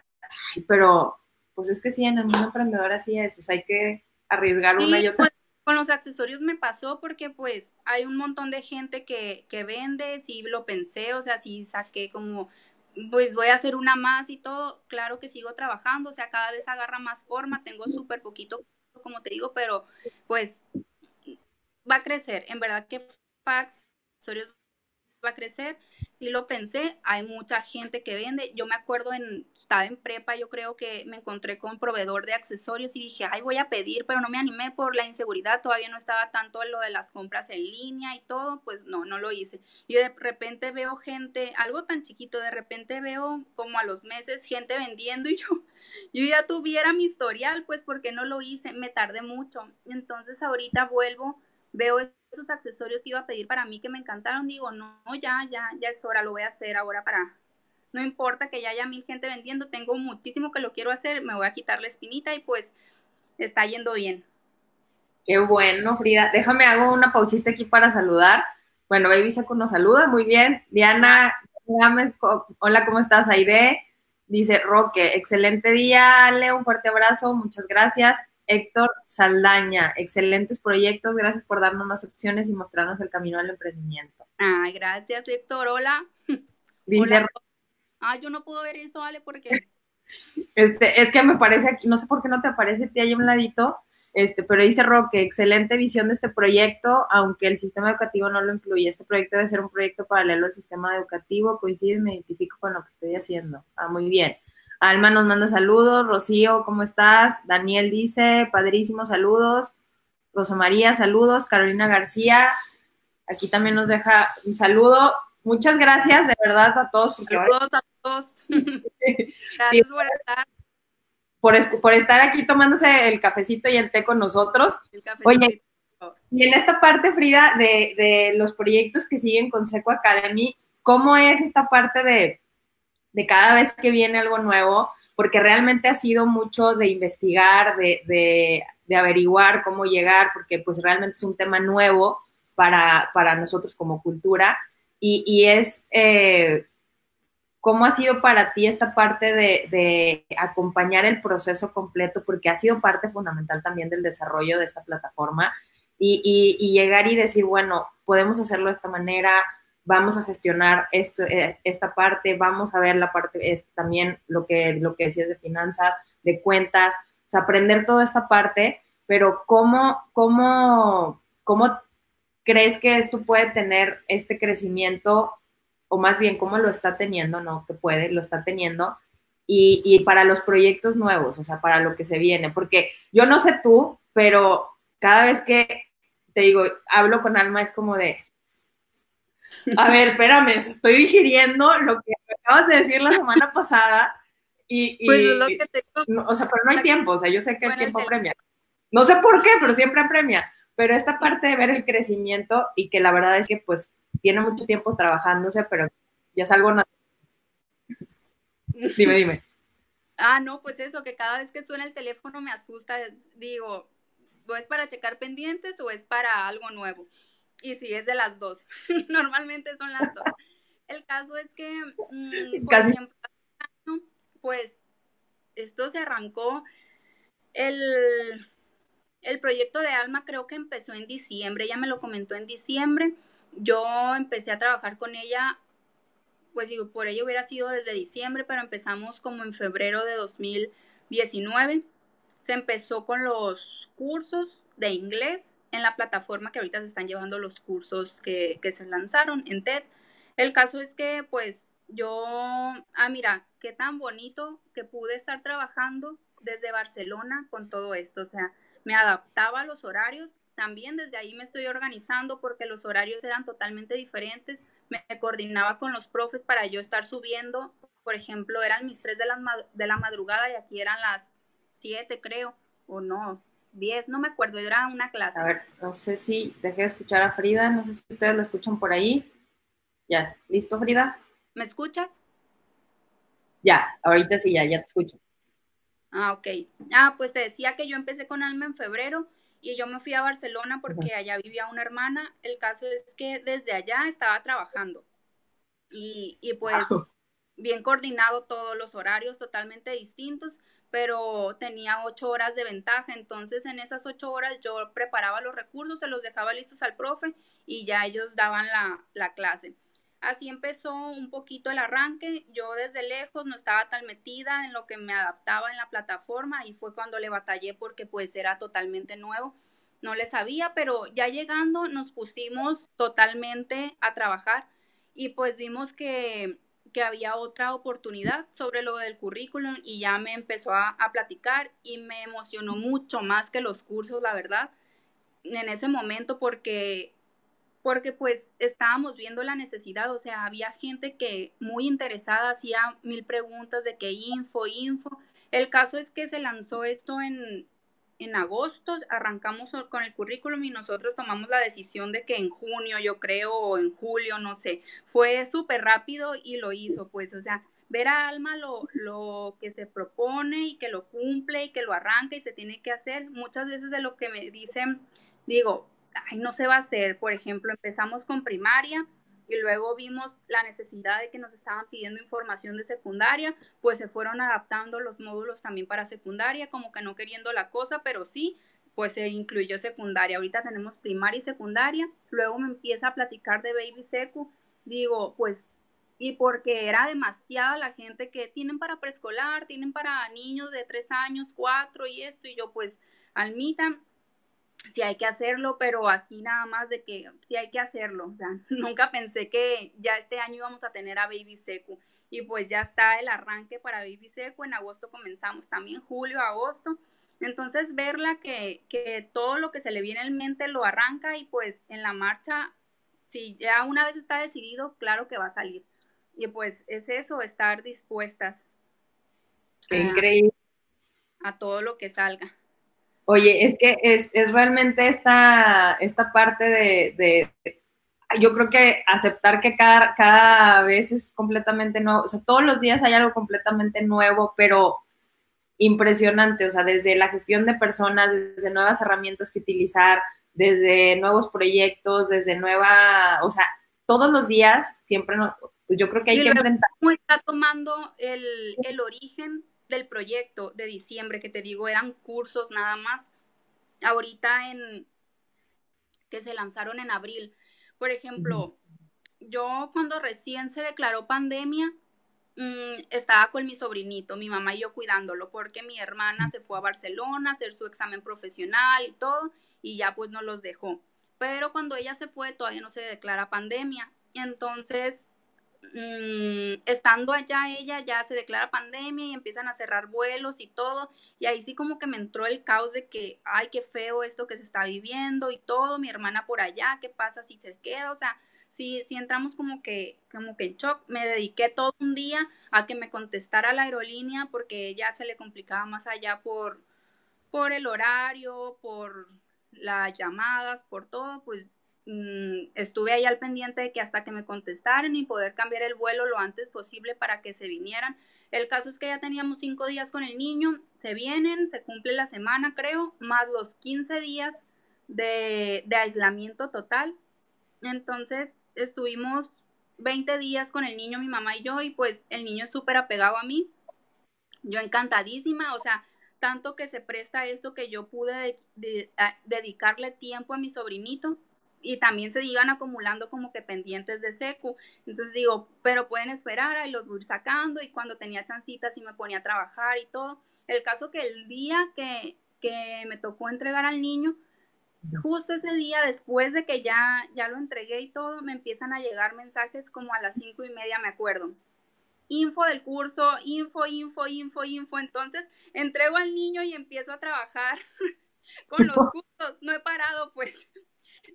pero, pues es que sí, en el mundo emprendedor así es, o sea, hay que arriesgar una y otra. Pues, con los accesorios me pasó porque pues hay un montón de gente que, que vende, sí lo pensé, o sea, sí saqué como, pues voy a hacer una más y todo, claro que sigo trabajando, o sea, cada vez agarra más forma, tengo súper poquito, como te digo, pero pues va a crecer, en verdad que fax, accesorios va a crecer sí lo pensé, hay mucha gente que vende. Yo me acuerdo en, estaba en prepa, yo creo que me encontré con un proveedor de accesorios y dije, ay, voy a pedir, pero no me animé por la inseguridad, todavía no estaba tanto lo de las compras en línea y todo, pues no, no lo hice. Y de repente veo gente, algo tan chiquito, de repente veo como a los meses gente vendiendo y yo, yo ya tuviera mi historial, pues porque no lo hice, me tardé mucho. Entonces ahorita vuelvo, veo esos accesorios que iba a pedir para mí que me encantaron, digo, no, ya, ya, ya es hora, lo voy a hacer ahora para, no importa que ya haya mil gente vendiendo, tengo muchísimo que lo quiero hacer, me voy a quitar la espinita y pues está yendo bien. Qué bueno, Frida. Déjame hago una pausita aquí para saludar. Bueno, Baby Seco nos saluda, muy bien. Diana hola, ¿cómo estás? Aide, dice Roque, excelente día, Ale, un fuerte abrazo, muchas gracias. Héctor Saldaña, excelentes proyectos, gracias por darnos más opciones y mostrarnos el camino al emprendimiento. Ay, gracias, Héctor, hola. Dice, Ah, yo no puedo ver eso, Ale, porque este, es que me parece aquí, no sé por qué no te aparece ti ahí a un ladito, este, pero dice Roque, excelente visión de este proyecto, aunque el sistema educativo no lo incluye. Este proyecto debe ser un proyecto paralelo al sistema educativo, coincide, me identifico con lo que estoy haciendo. Ah, muy bien. Alma nos manda saludos, Rocío, ¿cómo estás? Daniel dice, padrísimos saludos. Rosa María, saludos. Carolina García, aquí también nos deja un saludo. Muchas gracias de verdad a todos. Porque saludos a todos. Gracias por estar. Por, estar aquí tomándose el cafecito y el té con nosotros. Oye, y en esta parte, Frida, de, los proyectos que siguen con Seco Academy, ¿cómo es esta parte de, de cada vez que viene algo nuevo? Porque realmente ha sido mucho de investigar, de, de averiguar cómo llegar, porque pues realmente es un tema nuevo para, para nosotros como cultura. Y, y es eh, ¿Cómo ha sido para ti esta parte de, acompañar el proceso completo? Porque ha sido parte fundamental también del desarrollo de esta plataforma y, llegar y decir, bueno, podemos hacerlo de esta manera, vamos a gestionar esto, eh, esta parte, vamos a ver la parte, también lo que, lo que decías de finanzas, de cuentas, o sea, aprender toda esta parte, pero ¿cómo, cómo, cómo crees que esto puede tener este crecimiento o más bien cómo lo está teniendo, no que puede, lo está teniendo, y, para los proyectos nuevos, o sea, para lo que se viene, porque yo no sé tú, pero cada vez que te digo, hablo con Alma, es como de, a ver, espérame, estoy digiriendo lo que acabas de decir la semana pasada, y, pues lo que te o sea, pero no hay tiempo, o sea, yo sé que el tiempo premia. No sé por qué, pero siempre premia. Pero esta parte de ver el crecimiento y que la verdad es que pues tiene mucho tiempo trabajándose, pero ya es algo natural. dime, dime. Ah, no, pues eso, que cada vez que suena el teléfono me asusta, digo, ¿o es para checar pendientes o es para algo nuevo? Y sí, es de las dos. Normalmente son las dos. El caso es que, mm, por ejemplo, pues esto se arrancó el, el proyecto de Alma creo que empezó en diciembre, ella me lo comentó en diciembre yo empecé a trabajar con ella, pues digo, por ello hubiera sido desde diciembre, pero empezamos como en febrero de 2019. Se empezó con los cursos de inglés en la plataforma que ahorita se están llevando los cursos que, se lanzaron en TED. El caso es que pues yo, ah, mira, qué tan bonito que pude estar trabajando desde Barcelona con todo esto, o sea, me adaptaba a los horarios también desde ahí me estoy organizando porque los horarios eran totalmente diferentes. Me coordinaba con los profes para yo estar subiendo. Por ejemplo, eran mis 3 de la, de la madrugada y aquí eran las 7, creo, o no, 10, no me acuerdo, era una clase. A ver, no sé si dejé de escuchar a Frida, no sé si ustedes la escuchan por ahí. Ya, ¿listo, Frida? ¿Me escuchas? Ya, ahorita sí, ya, ya te escucho. Ah, ok. Ah, pues te decía que yo empecé con Alma en febrero y yo me fui a Barcelona porque allá vivía una hermana. El caso es que desde allá estaba trabajando y, y pues bien coordinado todos los horarios totalmente distintos, pero tenía ocho horas de ventaja. Entonces en esas ocho horas yo preparaba los recursos, se los dejaba listos al profe y ya ellos daban la, la clase. Así empezó un poquito el arranque. Yo desde lejos no estaba tan metida en lo que me adaptaba en la plataforma y fue cuando le batallé porque pues era totalmente nuevo. No le sabía, pero ya llegando nos pusimos totalmente a trabajar y pues vimos que, que había otra oportunidad sobre lo del currículum y ya me empezó a, a platicar y me emocionó mucho más que los cursos, la verdad, en ese momento porque porque pues estábamos viendo la necesidad, o sea, había gente que muy interesada hacía mil preguntas de qué info, info. El caso es que se lanzó esto en, en agosto, arrancamos con el currículum y nosotros tomamos la decisión de que en junio, yo creo, o en julio, no sé, fue súper rápido y lo hizo, pues, o sea, ver a Alma lo, lo que se propone y que lo cumple y que lo arranca y se tiene que hacer. Muchas veces de lo que me dicen, digo, ay, no se va a hacer. Por ejemplo, empezamos con primaria y luego vimos la necesidad de que nos estaban pidiendo información de secundaria, pues se fueron adaptando los módulos también para secundaria, como que no queriendo la cosa, pero sí, pues se incluyó secundaria. Ahorita tenemos primaria y secundaria, luego me empieza a platicar de Baby Secu, digo, pues, y porque era demasiada la gente que tienen para preescolar, tienen para niños de tres años, cuatro y esto, y yo pues, Almita, si hay que hacerlo, pero así nada más de que sí hay que hacerlo. O sea, nunca pensé que ya este año íbamos a tener a Baby Seco. Y pues ya está el arranque para Baby Seco. En agosto comenzamos también, julio, agosto. Entonces, verla que, que todo lo que se le viene en mente lo arranca y pues en la marcha, si ya una vez está decidido, claro que va a salir. Y pues es eso, estar dispuestas. increíble. A todo lo que salga. Oye, es que es, es realmente esta, esta parte de, yo creo que aceptar que cada, cada vez es completamente nuevo, o sea, todos los días hay algo completamente nuevo, pero impresionante, o sea, desde la gestión de personas, desde nuevas herramientas que utilizar, desde nuevos proyectos, desde nueva, o sea, todos los días siempre no, pues yo creo que hay que enfrentar. ¿Cómo está tomando el, el origen del proyecto de diciembre, que te digo, eran cursos nada más, ahorita en que se lanzaron en abril. Por ejemplo, yo cuando recién se declaró pandemia, mm, estaba con mi sobrinito, mi mamá y yo cuidándolo, porque mi hermana se fue a Barcelona a hacer su examen profesional y todo, y ya pues no los dejó. Pero cuando ella se fue, todavía no se declara pandemia. Entonces, Mm, estando allá ella ya se declara pandemia y empiezan a cerrar vuelos y todo, y ahí sí como que me entró el caos de que, ay, qué feo esto que se está viviendo y todo, mi hermana por allá, ¿qué pasa si se queda? O sea, sí, sí entramos como que, como que en shock, me dediqué todo un día a que me contestara la aerolínea porque ya se le complicaba más allá por, por el horario, por las llamadas, por todo, pues Mm, estuve ahí al pendiente de que hasta que me contestaran y poder cambiar el vuelo lo antes posible para que se vinieran. El caso es que ya teníamos cinco días con el niño, se vienen, se cumple la semana creo, más los 15 días de, aislamiento total. Entonces estuvimos 20 días con el niño, mi mamá y yo, y pues el niño es súper apegado a mí. Yo encantadísima, o sea, tanto que se presta esto que yo pude dedicarle tiempo a mi sobrinito y también se iban acumulando como que pendientes de secu. Entonces digo, pero pueden esperar, ahí los voy sacando y cuando tenía chancitas y me ponía a trabajar y todo. El caso que el día que, que me tocó entregar al niño, justo ese día, después de que ya, ya lo entregué y todo, me empiezan a llegar mensajes como a las cinco y media, me acuerdo. Info del curso, info, info, info, info. Entonces, entrego al niño y empiezo a trabajar con los cursos. No he parado, pues.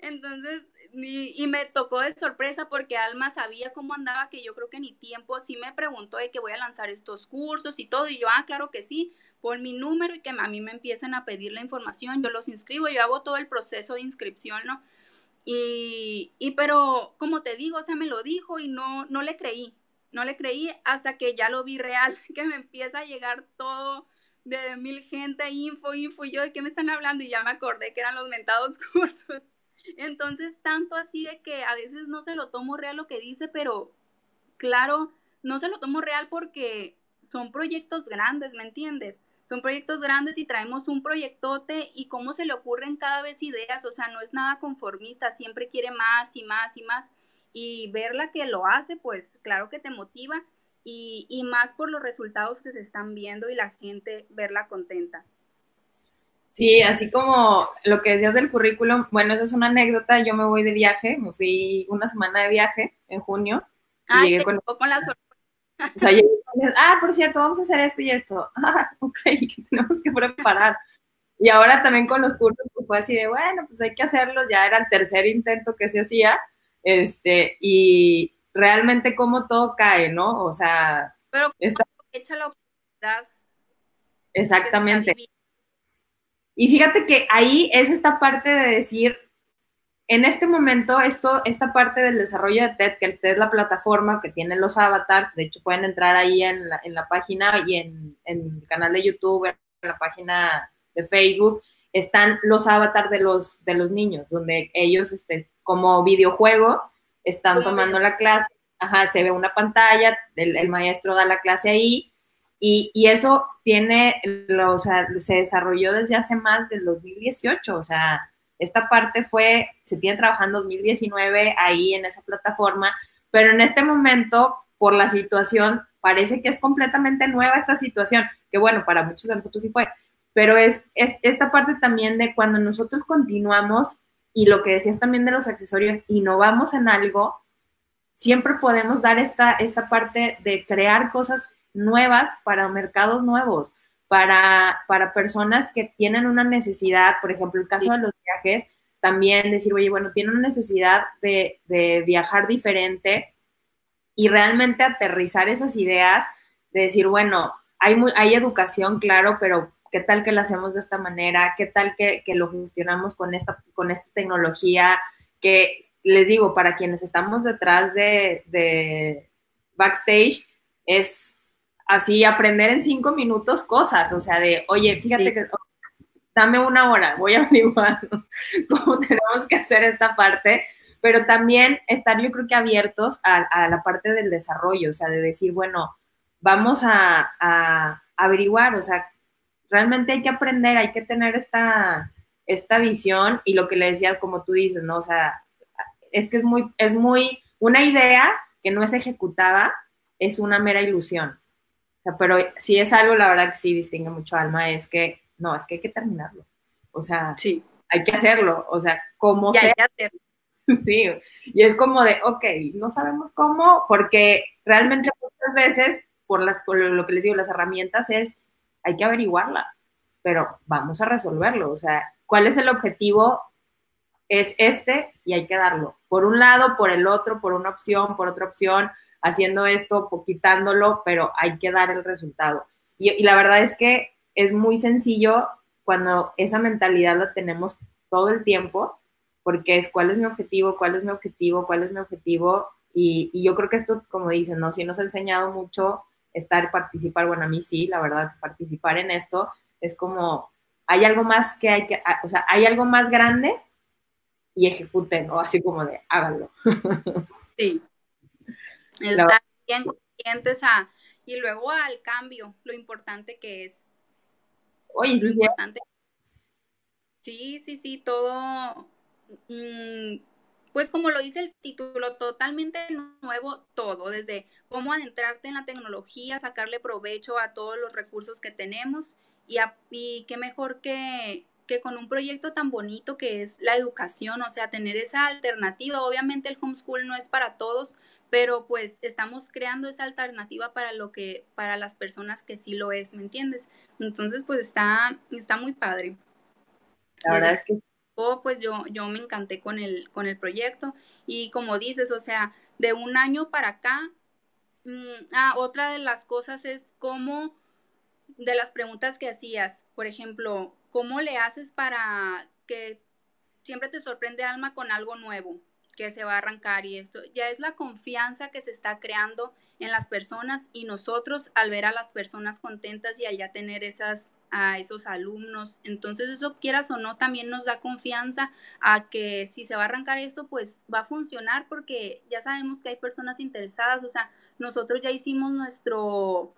Entonces, y, me tocó de sorpresa porque Alma sabía cómo andaba, que yo creo que ni tiempo, sí me preguntó de que voy a lanzar estos cursos y todo, y yo, ah, claro que sí, por mi número y que a mí me empiecen a pedir la información, yo los inscribo, yo hago todo el proceso de inscripción, ¿no? Y, y pero, como te digo, o sea, me lo dijo y no, no le creí, no le creí hasta que ya lo vi real, que me empieza a llegar todo de mil gente, info, info, y yo, ¿de qué me están hablando? Y ya me acordé que eran los mentados cursos. Entonces, tanto así de que a veces no se lo tomo real lo que dice, pero claro, no se lo tomo real porque son proyectos grandes, ¿me entiendes? Son proyectos grandes y traemos un proyectote y cómo se le ocurren cada vez ideas, o sea, no es nada conformista, siempre quiere más y más y más. Y verla que lo hace, pues claro que te motiva y, y más por los resultados que se están viendo y la gente verla contenta. Sí, así como lo que decías del currículum, bueno, esa es una anécdota, yo me voy de viaje, me fui una semana de viaje en junio. Ah, llegué con... la sorpresa. O sea, llegué con... ah, por cierto, vamos a hacer esto y esto. Ah, ok, que tenemos que preparar. Y ahora también con los cursos, pues fue así de, bueno, pues hay que hacerlo, ya era el tercer intento que se hacía, este, y realmente como todo cae, ¿no? O sea... Pero esta... echa la oportunidad. Exactamente. Y fíjate que ahí es esta parte de decir, en este momento, esto, esta parte del desarrollo de TED, que el TED es la plataforma que tiene los avatars, de hecho pueden entrar ahí en la, en la página y en, en, el canal de YouTube, en la página de Facebook, están los avatars de los, de los niños, donde ellos, este, como videojuego, están tomando la clase, ajá, se ve una pantalla, el, maestro da la clase ahí, y, y eso tiene, o sea, se desarrolló desde hace más del 2018, o sea, esta parte fue, se tiene trabajando 2019 ahí en esa plataforma, pero en este momento, por la situación, parece que es completamente nueva esta situación, que bueno, para muchos de nosotros sí fue, pero es, es esta parte también de cuando nosotros continuamos y lo que decías también de los accesorios, innovamos en algo, siempre podemos dar esta, esta parte de crear cosas nuevas para mercados nuevos, para, para personas que tienen una necesidad, por ejemplo, el caso de los viajes, también decir, oye, bueno, tiene una necesidad de, de viajar diferente y realmente aterrizar esas ideas de decir, bueno, hay, hay educación, claro, pero ¿qué tal que lo hacemos de esta manera? ¿Qué tal que, lo gestionamos con esta, con esta tecnología? Que les digo, para quienes estamos detrás de, backstage, es así aprender en cinco minutos cosas, o sea, de, oye, fíjate que dame una hora, voy a averiguar cómo tenemos que hacer esta parte, pero también estar yo creo que abiertos a, la parte del desarrollo, o sea, de decir, bueno, vamos a, a averiguar, o sea, realmente hay que aprender, hay que tener esta, esta visión y lo que le decía, como tú dices, ¿no? O sea, es que es muy, es muy, una idea que no es ejecutada es una mera ilusión. O sea, pero si es algo, la verdad que sí distingue mucho Alma, es que, no, es que hay que terminarlo. O sea, sí. hay que hacerlo. O sea, sea. hacerlo. Sí, y es como de, ok, no sabemos cómo, porque realmente muchas veces, por, las, por lo que les digo, las herramientas es hay que averiguarla, pero vamos a resolverlo. O sea, ¿cuál es el objetivo? Es este y hay que darlo. Por un lado, por el otro, por una opción, por otra opción, haciendo esto, quitándolo, pero hay que dar el resultado. Y, la verdad es que es muy sencillo cuando esa mentalidad la tenemos todo el tiempo, porque es cuál es mi objetivo, cuál es mi objetivo, cuál es mi objetivo. Y, yo creo que esto, como dicen, ¿no? Sí nos ha enseñado mucho estar, participar, bueno, a mí sí, la verdad, participar en esto es como, hay algo más que hay que, o sea, hay algo más grande y ejecuten, o así como de, háganlo. Sí. Estar bien conscientes a, y luego al cambio, lo importante que es. Oye, sí, importante. Sí, sí, sí, todo. Mm, pues como lo dice el título, totalmente nuevo todo, desde cómo adentrarte en la tecnología, sacarle provecho a todos los recursos que tenemos y, a, qué mejor que, que con un proyecto tan bonito que es la educación, o sea, tener esa alternativa. Obviamente el homeschool no es para todos, pero pues estamos creando esa alternativa para lo que para las personas que sí lo es, ¿me entiendes? Entonces, pues está está muy padre. La verdad es que pues yo, yo me encanté con el, con el proyecto y como dices, o sea, de un año para acá, mm, ah, otra de las cosas es cómo, de las preguntas que hacías, por ejemplo, ¿cómo le haces para que siempre te sorprende Alma con algo nuevo que se va a arrancar y esto? Ya es la confianza que se está creando en las personas y nosotros al ver a las personas contentas y al ya tener esas a esos alumnos. Entonces eso quieras o no también nos da confianza a que si se va a arrancar esto pues va a funcionar porque ya sabemos que hay personas interesadas, o sea, nosotros ya hicimos nuestro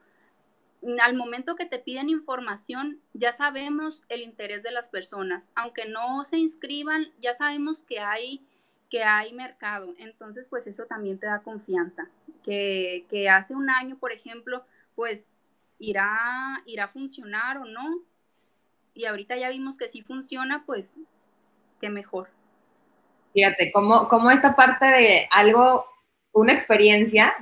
al momento que te piden información, ya sabemos el interés de las personas. Aunque no se inscriban, ya sabemos que hay, que hay mercado. Entonces, pues eso también te da confianza. Que, que hace un año, por ejemplo, pues irá, irá a funcionar o no. Y ahorita ya vimos que sí funciona, pues qué mejor. Fíjate, como, como esta parte de algo, una experiencia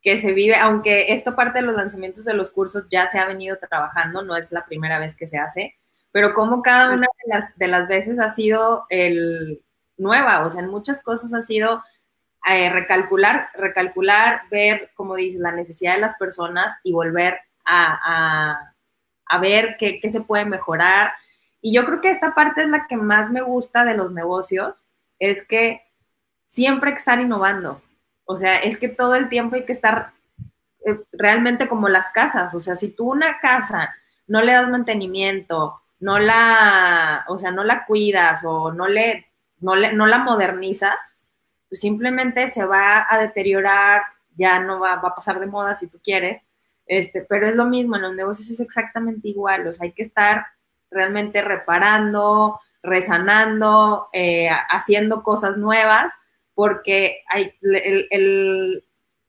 que se vive, aunque esta parte de los lanzamientos de los cursos ya se ha venido trabajando, no es la primera vez que se hace, pero como cada una de las, de las veces ha sido el nueva, o sea, en muchas cosas ha sido eh, recalcular, recalcular, ver, como dices, la necesidad de las personas y volver a, ver qué, se puede mejorar. Y yo creo que esta parte es la que más me gusta de los negocios, es que siempre hay que estar innovando. O sea, es que todo el tiempo hay que estar eh, realmente como las casas. O sea, si tú una casa no le das mantenimiento, no la, o sea, no la cuidas o no le, no le, no la modernizas, pues simplemente se va a deteriorar, ya no va, a pasar de moda si tú quieres, este, pero es lo mismo, en los negocios es exactamente igual, hay que estar realmente reparando, resanando, eh, haciendo cosas nuevas, porque hay,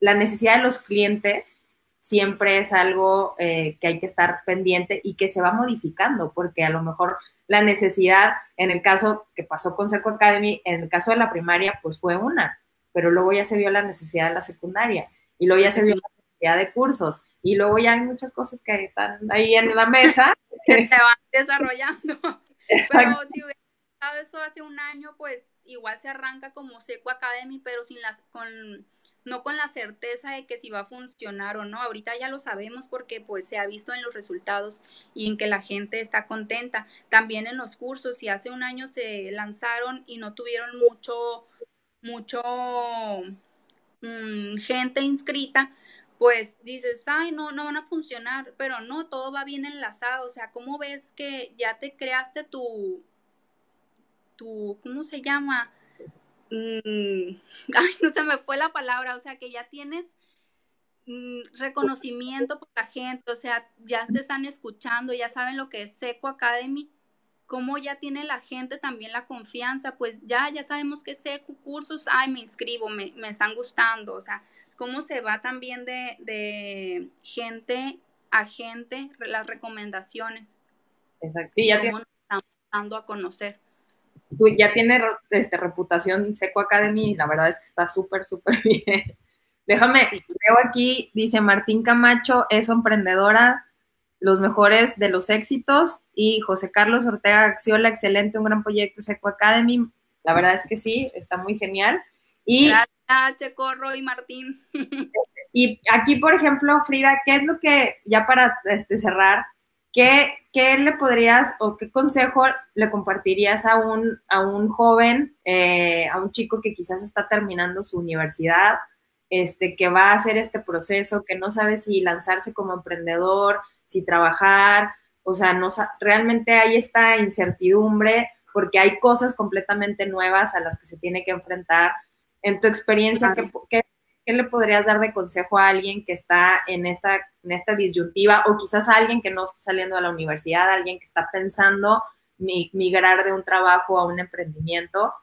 la necesidad de los clientes siempre es algo eh, que hay que estar pendiente y que se va modificando, porque a lo mejor la necesidad, en el caso que pasó con Seco Academy, en el caso de la primaria, pues fue una, pero luego ya se vio la necesidad de la secundaria y luego ya se vio la necesidad de cursos y luego ya hay muchas cosas que están ahí en la mesa. Que se van desarrollando. Pero si hubiera estado eso hace un año, pues igual se arranca como Seco Academy, pero sin las, con no con la certeza de que si va a funcionar o no. Ahorita ya lo sabemos porque pues se ha visto en los resultados y en que la gente está contenta. También en los cursos, si hace un año se lanzaron y no tuvieron mucho, mucho mm, gente inscrita, pues dices, ay, no, no van a funcionar, pero no, todo va bien enlazado. O sea, ¿cómo ves que ya te creaste tu, tu, ¿cómo se llama? Mm, ay, no se me fue la palabra, o sea, que ya tienes mm, reconocimiento por la gente, o sea, ya te están escuchando, ya saben lo que es Seco Academy, cómo ya tiene la gente también la confianza, pues ya, ya sabemos que Seco, cursos, ay, me inscribo, me, me están gustando, o sea, cómo se va también de, de gente a gente las recomendaciones. Exacto, sí, ya estamos dando a conocer ya tiene este, reputación Seco Academy y la verdad es que está súper, súper bien. Déjame, veo aquí, dice Martín Camacho, es emprendedora, los mejores de los éxitos, y José Carlos Ortega Axiola, excelente, un gran proyecto Seco Academy. La verdad es que sí, está muy genial. Y, Gracias, Checorro y Martín. Y aquí, por ejemplo, Frida, ¿qué es lo que, ya para este, cerrar, ¿Qué, le podrías o qué consejo le compartirías a un, a un joven, eh, a un chico que quizás está terminando su universidad, este, que va a hacer este proceso, que no sabe si lanzarse como emprendedor, si trabajar, o sea, no, realmente hay esta incertidumbre porque hay cosas completamente nuevas a las que se tiene que enfrentar. En tu experiencia, ¿qué, qué ¿qué le podrías dar de consejo a alguien que está en esta, en esta disyuntiva o quizás a alguien que no está saliendo de la universidad, alguien que está pensando migrar de un trabajo a un emprendimiento?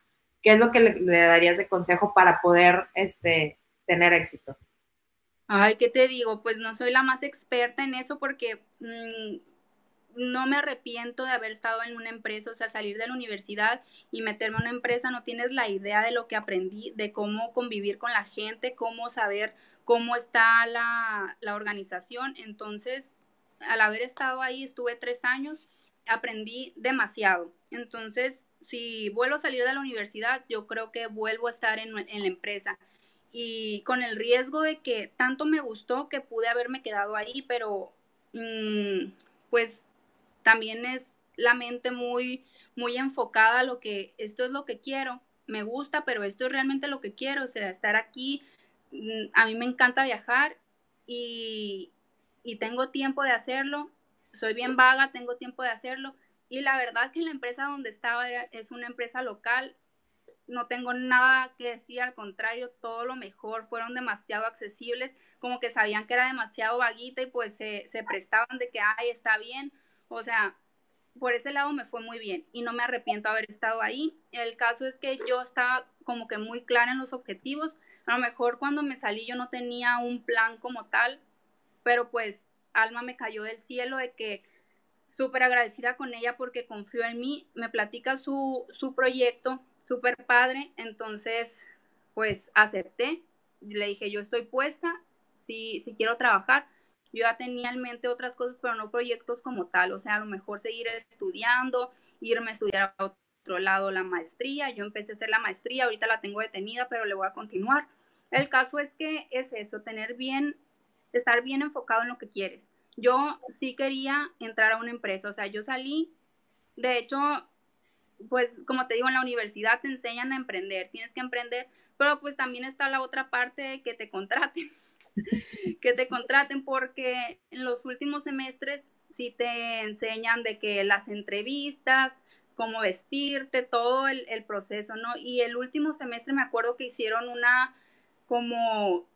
¿Qué es lo que le, darías de consejo para poder este, tener éxito? Ay, ¿qué te digo? Pues no soy la más experta en eso porque mm, no me arrepiento de haber estado en una empresa, o sea, salir de la universidad y meterme en una empresa, no tienes la idea de lo que aprendí, de cómo convivir con la gente, cómo saber cómo está la, la organización. Entonces, al haber estado ahí, estuve tres años, aprendí demasiado. Entonces, si vuelvo a salir de la universidad, yo creo que vuelvo a estar en, en la empresa. Y con el riesgo de que tanto me gustó que pude haberme quedado ahí, pero mmm, pues también es la mente muy, muy enfocada a lo que esto es lo que quiero, me gusta, pero esto es realmente lo que quiero, o sea, estar aquí, mm, a mí me encanta viajar y, y tengo tiempo de hacerlo, soy bien vaga, tengo tiempo de hacerlo y la verdad que la empresa donde estaba es una empresa local, no tengo nada que decir, al contrario, todo lo mejor, fueron demasiado accesibles, como que sabían que era demasiado vaguita y pues se, se prestaban de que, ay, está bien, o sea, por ese lado me fue muy bien y no me arrepiento de haber estado ahí. El caso es que yo estaba como que muy clara en los objetivos. A lo mejor cuando me salí yo no tenía un plan como tal, pero pues Alma me cayó del cielo de que súper agradecida con ella porque confió en mí, me platica su, su proyecto, súper padre, entonces pues acepté, le dije yo estoy puesta, si, si quiero trabajar, yo ya tenía en mente otras cosas, pero no proyectos como tal, o sea, a lo mejor seguir estudiando, irme a estudiar a otro lado la maestría, yo empecé a hacer la maestría, ahorita la tengo detenida, pero le voy a continuar. El caso es que es eso, tener bien, estar bien enfocado en lo que quieres. Yo sí quería entrar a una empresa, o sea, yo salí, de hecho, pues como te digo, en la universidad te enseñan a emprender, tienes que emprender, pero pues también está la otra parte de que te contraten que te contraten porque en los últimos semestres sí te enseñan de que las entrevistas, cómo vestirte, todo el, el proceso, ¿no? Y el último semestre me acuerdo que hicieron una como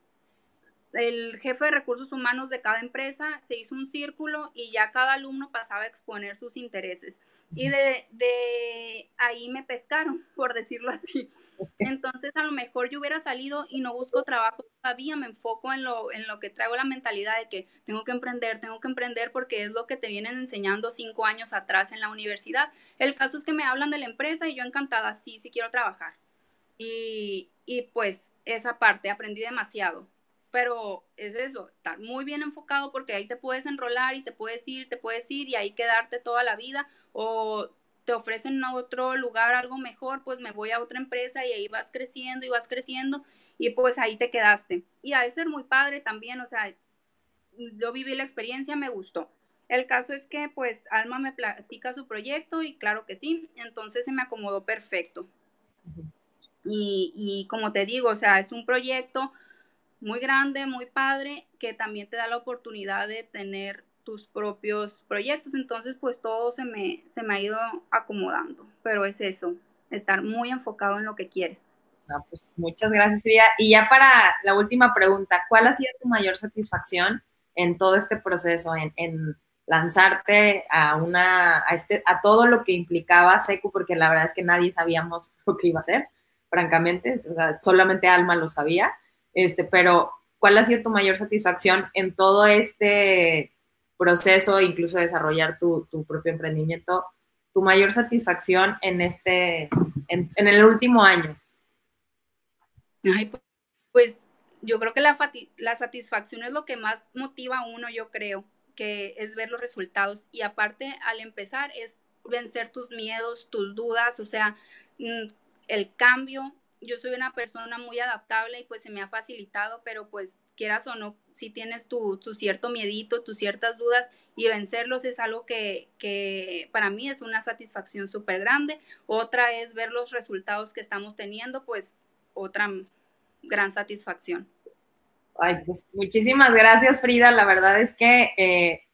el jefe de recursos humanos de cada empresa se hizo un círculo y ya cada alumno pasaba a exponer sus intereses. Y de, de ahí me pescaron, por decirlo así. Entonces, a lo mejor yo hubiera salido y no busco trabajo todavía, me enfoco en lo, en lo que traigo la mentalidad de que tengo que emprender, tengo que emprender porque es lo que te vienen enseñando cinco años atrás en la universidad. El caso es que me hablan de la empresa y yo encantada, sí, sí quiero trabajar. Y, y pues esa parte, aprendí demasiado. Pero es eso, estar muy bien enfocado porque ahí te puedes enrolar y te puedes ir, te puedes ir y ahí quedarte toda la vida o te ofrecen a otro lugar algo mejor, pues me voy a otra empresa y ahí vas creciendo y vas creciendo y pues ahí te quedaste. Y ha de ser muy padre también, o sea, yo viví la experiencia, me gustó. El caso es que pues Alma me platica su proyecto y claro que sí, entonces se me acomodó perfecto. Y, y como te digo, o sea, es un proyecto muy grande, muy padre, que también te da la oportunidad de tener tus propios proyectos. Entonces, pues todo se me, se me ha ido acomodando. Pero es eso, estar muy enfocado en lo que quieres. pues muchas gracias, Frida. Y ya para la última pregunta, ¿cuál ha sido tu mayor satisfacción en todo este proceso, en, lanzarte a una, a este, a todo lo que implicaba Secu, porque la verdad es que nadie sabíamos lo que iba a ser, francamente, solamente Alma lo sabía, este, pero ¿cuál ha sido tu mayor satisfacción en todo este proceso, incluso desarrollar tu, propio emprendimiento, tu mayor satisfacción en este, en, el último año? Ay, pues yo creo que la, la satisfacción es lo que más motiva a uno, yo creo, que es ver los resultados. Y aparte, al empezar, es vencer tus miedos, tus dudas, o sea, mm, el cambio. Yo soy una persona muy adaptable y pues se me ha facilitado, pero pues quieras o no, si tienes tu, tu cierto miedito, tus ciertas dudas y vencerlos es algo que, que para mí es una satisfacción súper grande. Otra es ver los resultados que estamos teniendo, pues otra gran satisfacción. Ay, pues muchísimas gracias Frida, la verdad es que eh,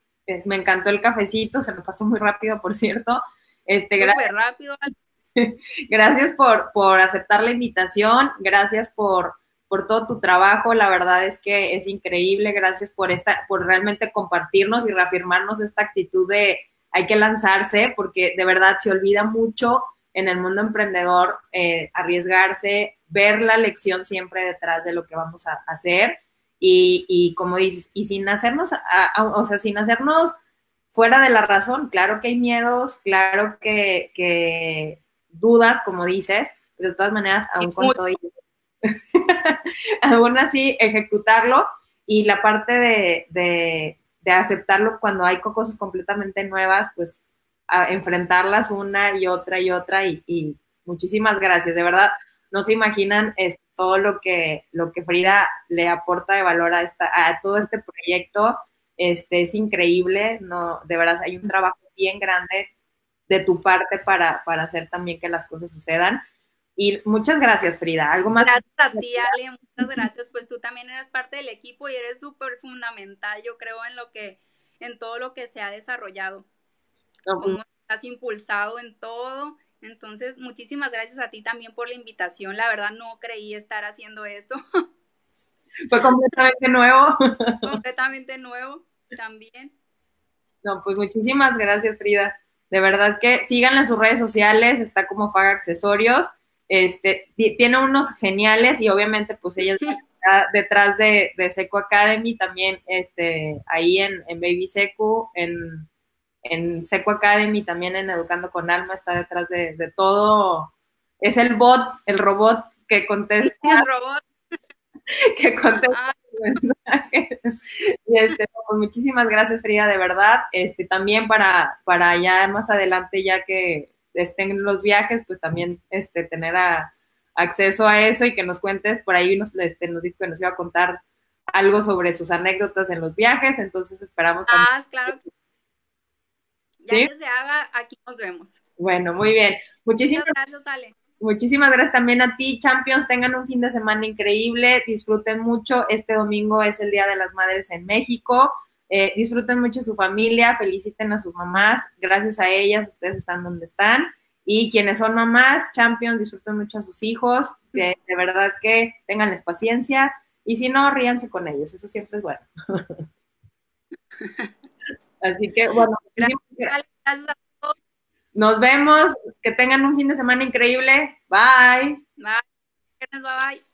me encantó el cafecito, se me pasó muy rápido, por cierto. Este, gracias, rápido. gracias por, por aceptar la invitación, gracias por por todo tu trabajo. La verdad es que es increíble. Gracias por esta, por realmente compartirnos y reafirmarnos esta actitud de hay que lanzarse, porque de verdad se olvida mucho en el mundo emprendedor eh, arriesgarse, ver la lección siempre detrás de lo que vamos a hacer. Y, como dices, y sin hacernos, o sea, sin hacernos fuera de la razón, claro que hay miedos, claro que, que dudas, como dices, pero de todas maneras, aún con todo aún así ejecutarlo y la parte de, aceptarlo cuando hay cosas completamente nuevas, pues enfrentarlas una y otra y otra y, muchísimas gracias, de verdad, no se imaginan todo lo que, lo que Frida le aporta de valor a, esta, a todo este proyecto, este, es increíble, no, de verdad hay un trabajo bien grande de tu parte para, para hacer también que las cosas sucedan. Y muchas gracias, Frida. ¿Algo más? Gracias a ti, Ale, muchas gracias. Pues tú también eres parte del equipo y eres súper fundamental, yo creo, en lo que, en todo lo que se ha desarrollado. Como has impulsado en todo. Entonces, muchísimas gracias a ti también por la invitación. La verdad, no creí estar haciendo esto. Fue completamente nuevo. completamente nuevo también. No, pues muchísimas gracias, Frida. De verdad que síganla en sus redes sociales, está como Fag Accesorios este, tiene unos geniales y obviamente pues ella está detrás de, Seco Academy también, este, ahí en, Baby Seco, en, en Seco Academy, también en Educando con Alma, está detrás de, todo. Es el bot, el robot que contesta. El robot. que contesta ah. mensajes. este, pues muchísimas gracias, Frida, de verdad. Este, también para, para ya más adelante, ya que estén en los viajes, pues también este, tener acceso a eso y que nos cuentes, por ahí nos, este, nos dijo que nos iba a contar algo sobre sus anécdotas en los viajes, entonces esperamos. Ah, claro. Ya que se haga, aquí nos vemos. Bueno, muy bien. Muchísimas gracias, Ale. Muchísimas gracias también a ti, Champions. Tengan un fin de semana increíble, disfruten mucho. Este domingo es el Día de las Madres en México. Eh, disfruten mucho su familia, feliciten a sus mamás, gracias a ellas ustedes están donde están. Y quienes son mamás, champions, disfruten mucho a sus hijos, que de verdad que tenganles paciencia y si no, ríanse con ellos, eso siempre es bueno. Así que, bueno, gracias. Nos vemos, que tengan un fin de semana increíble. Bye. Bye. Bye.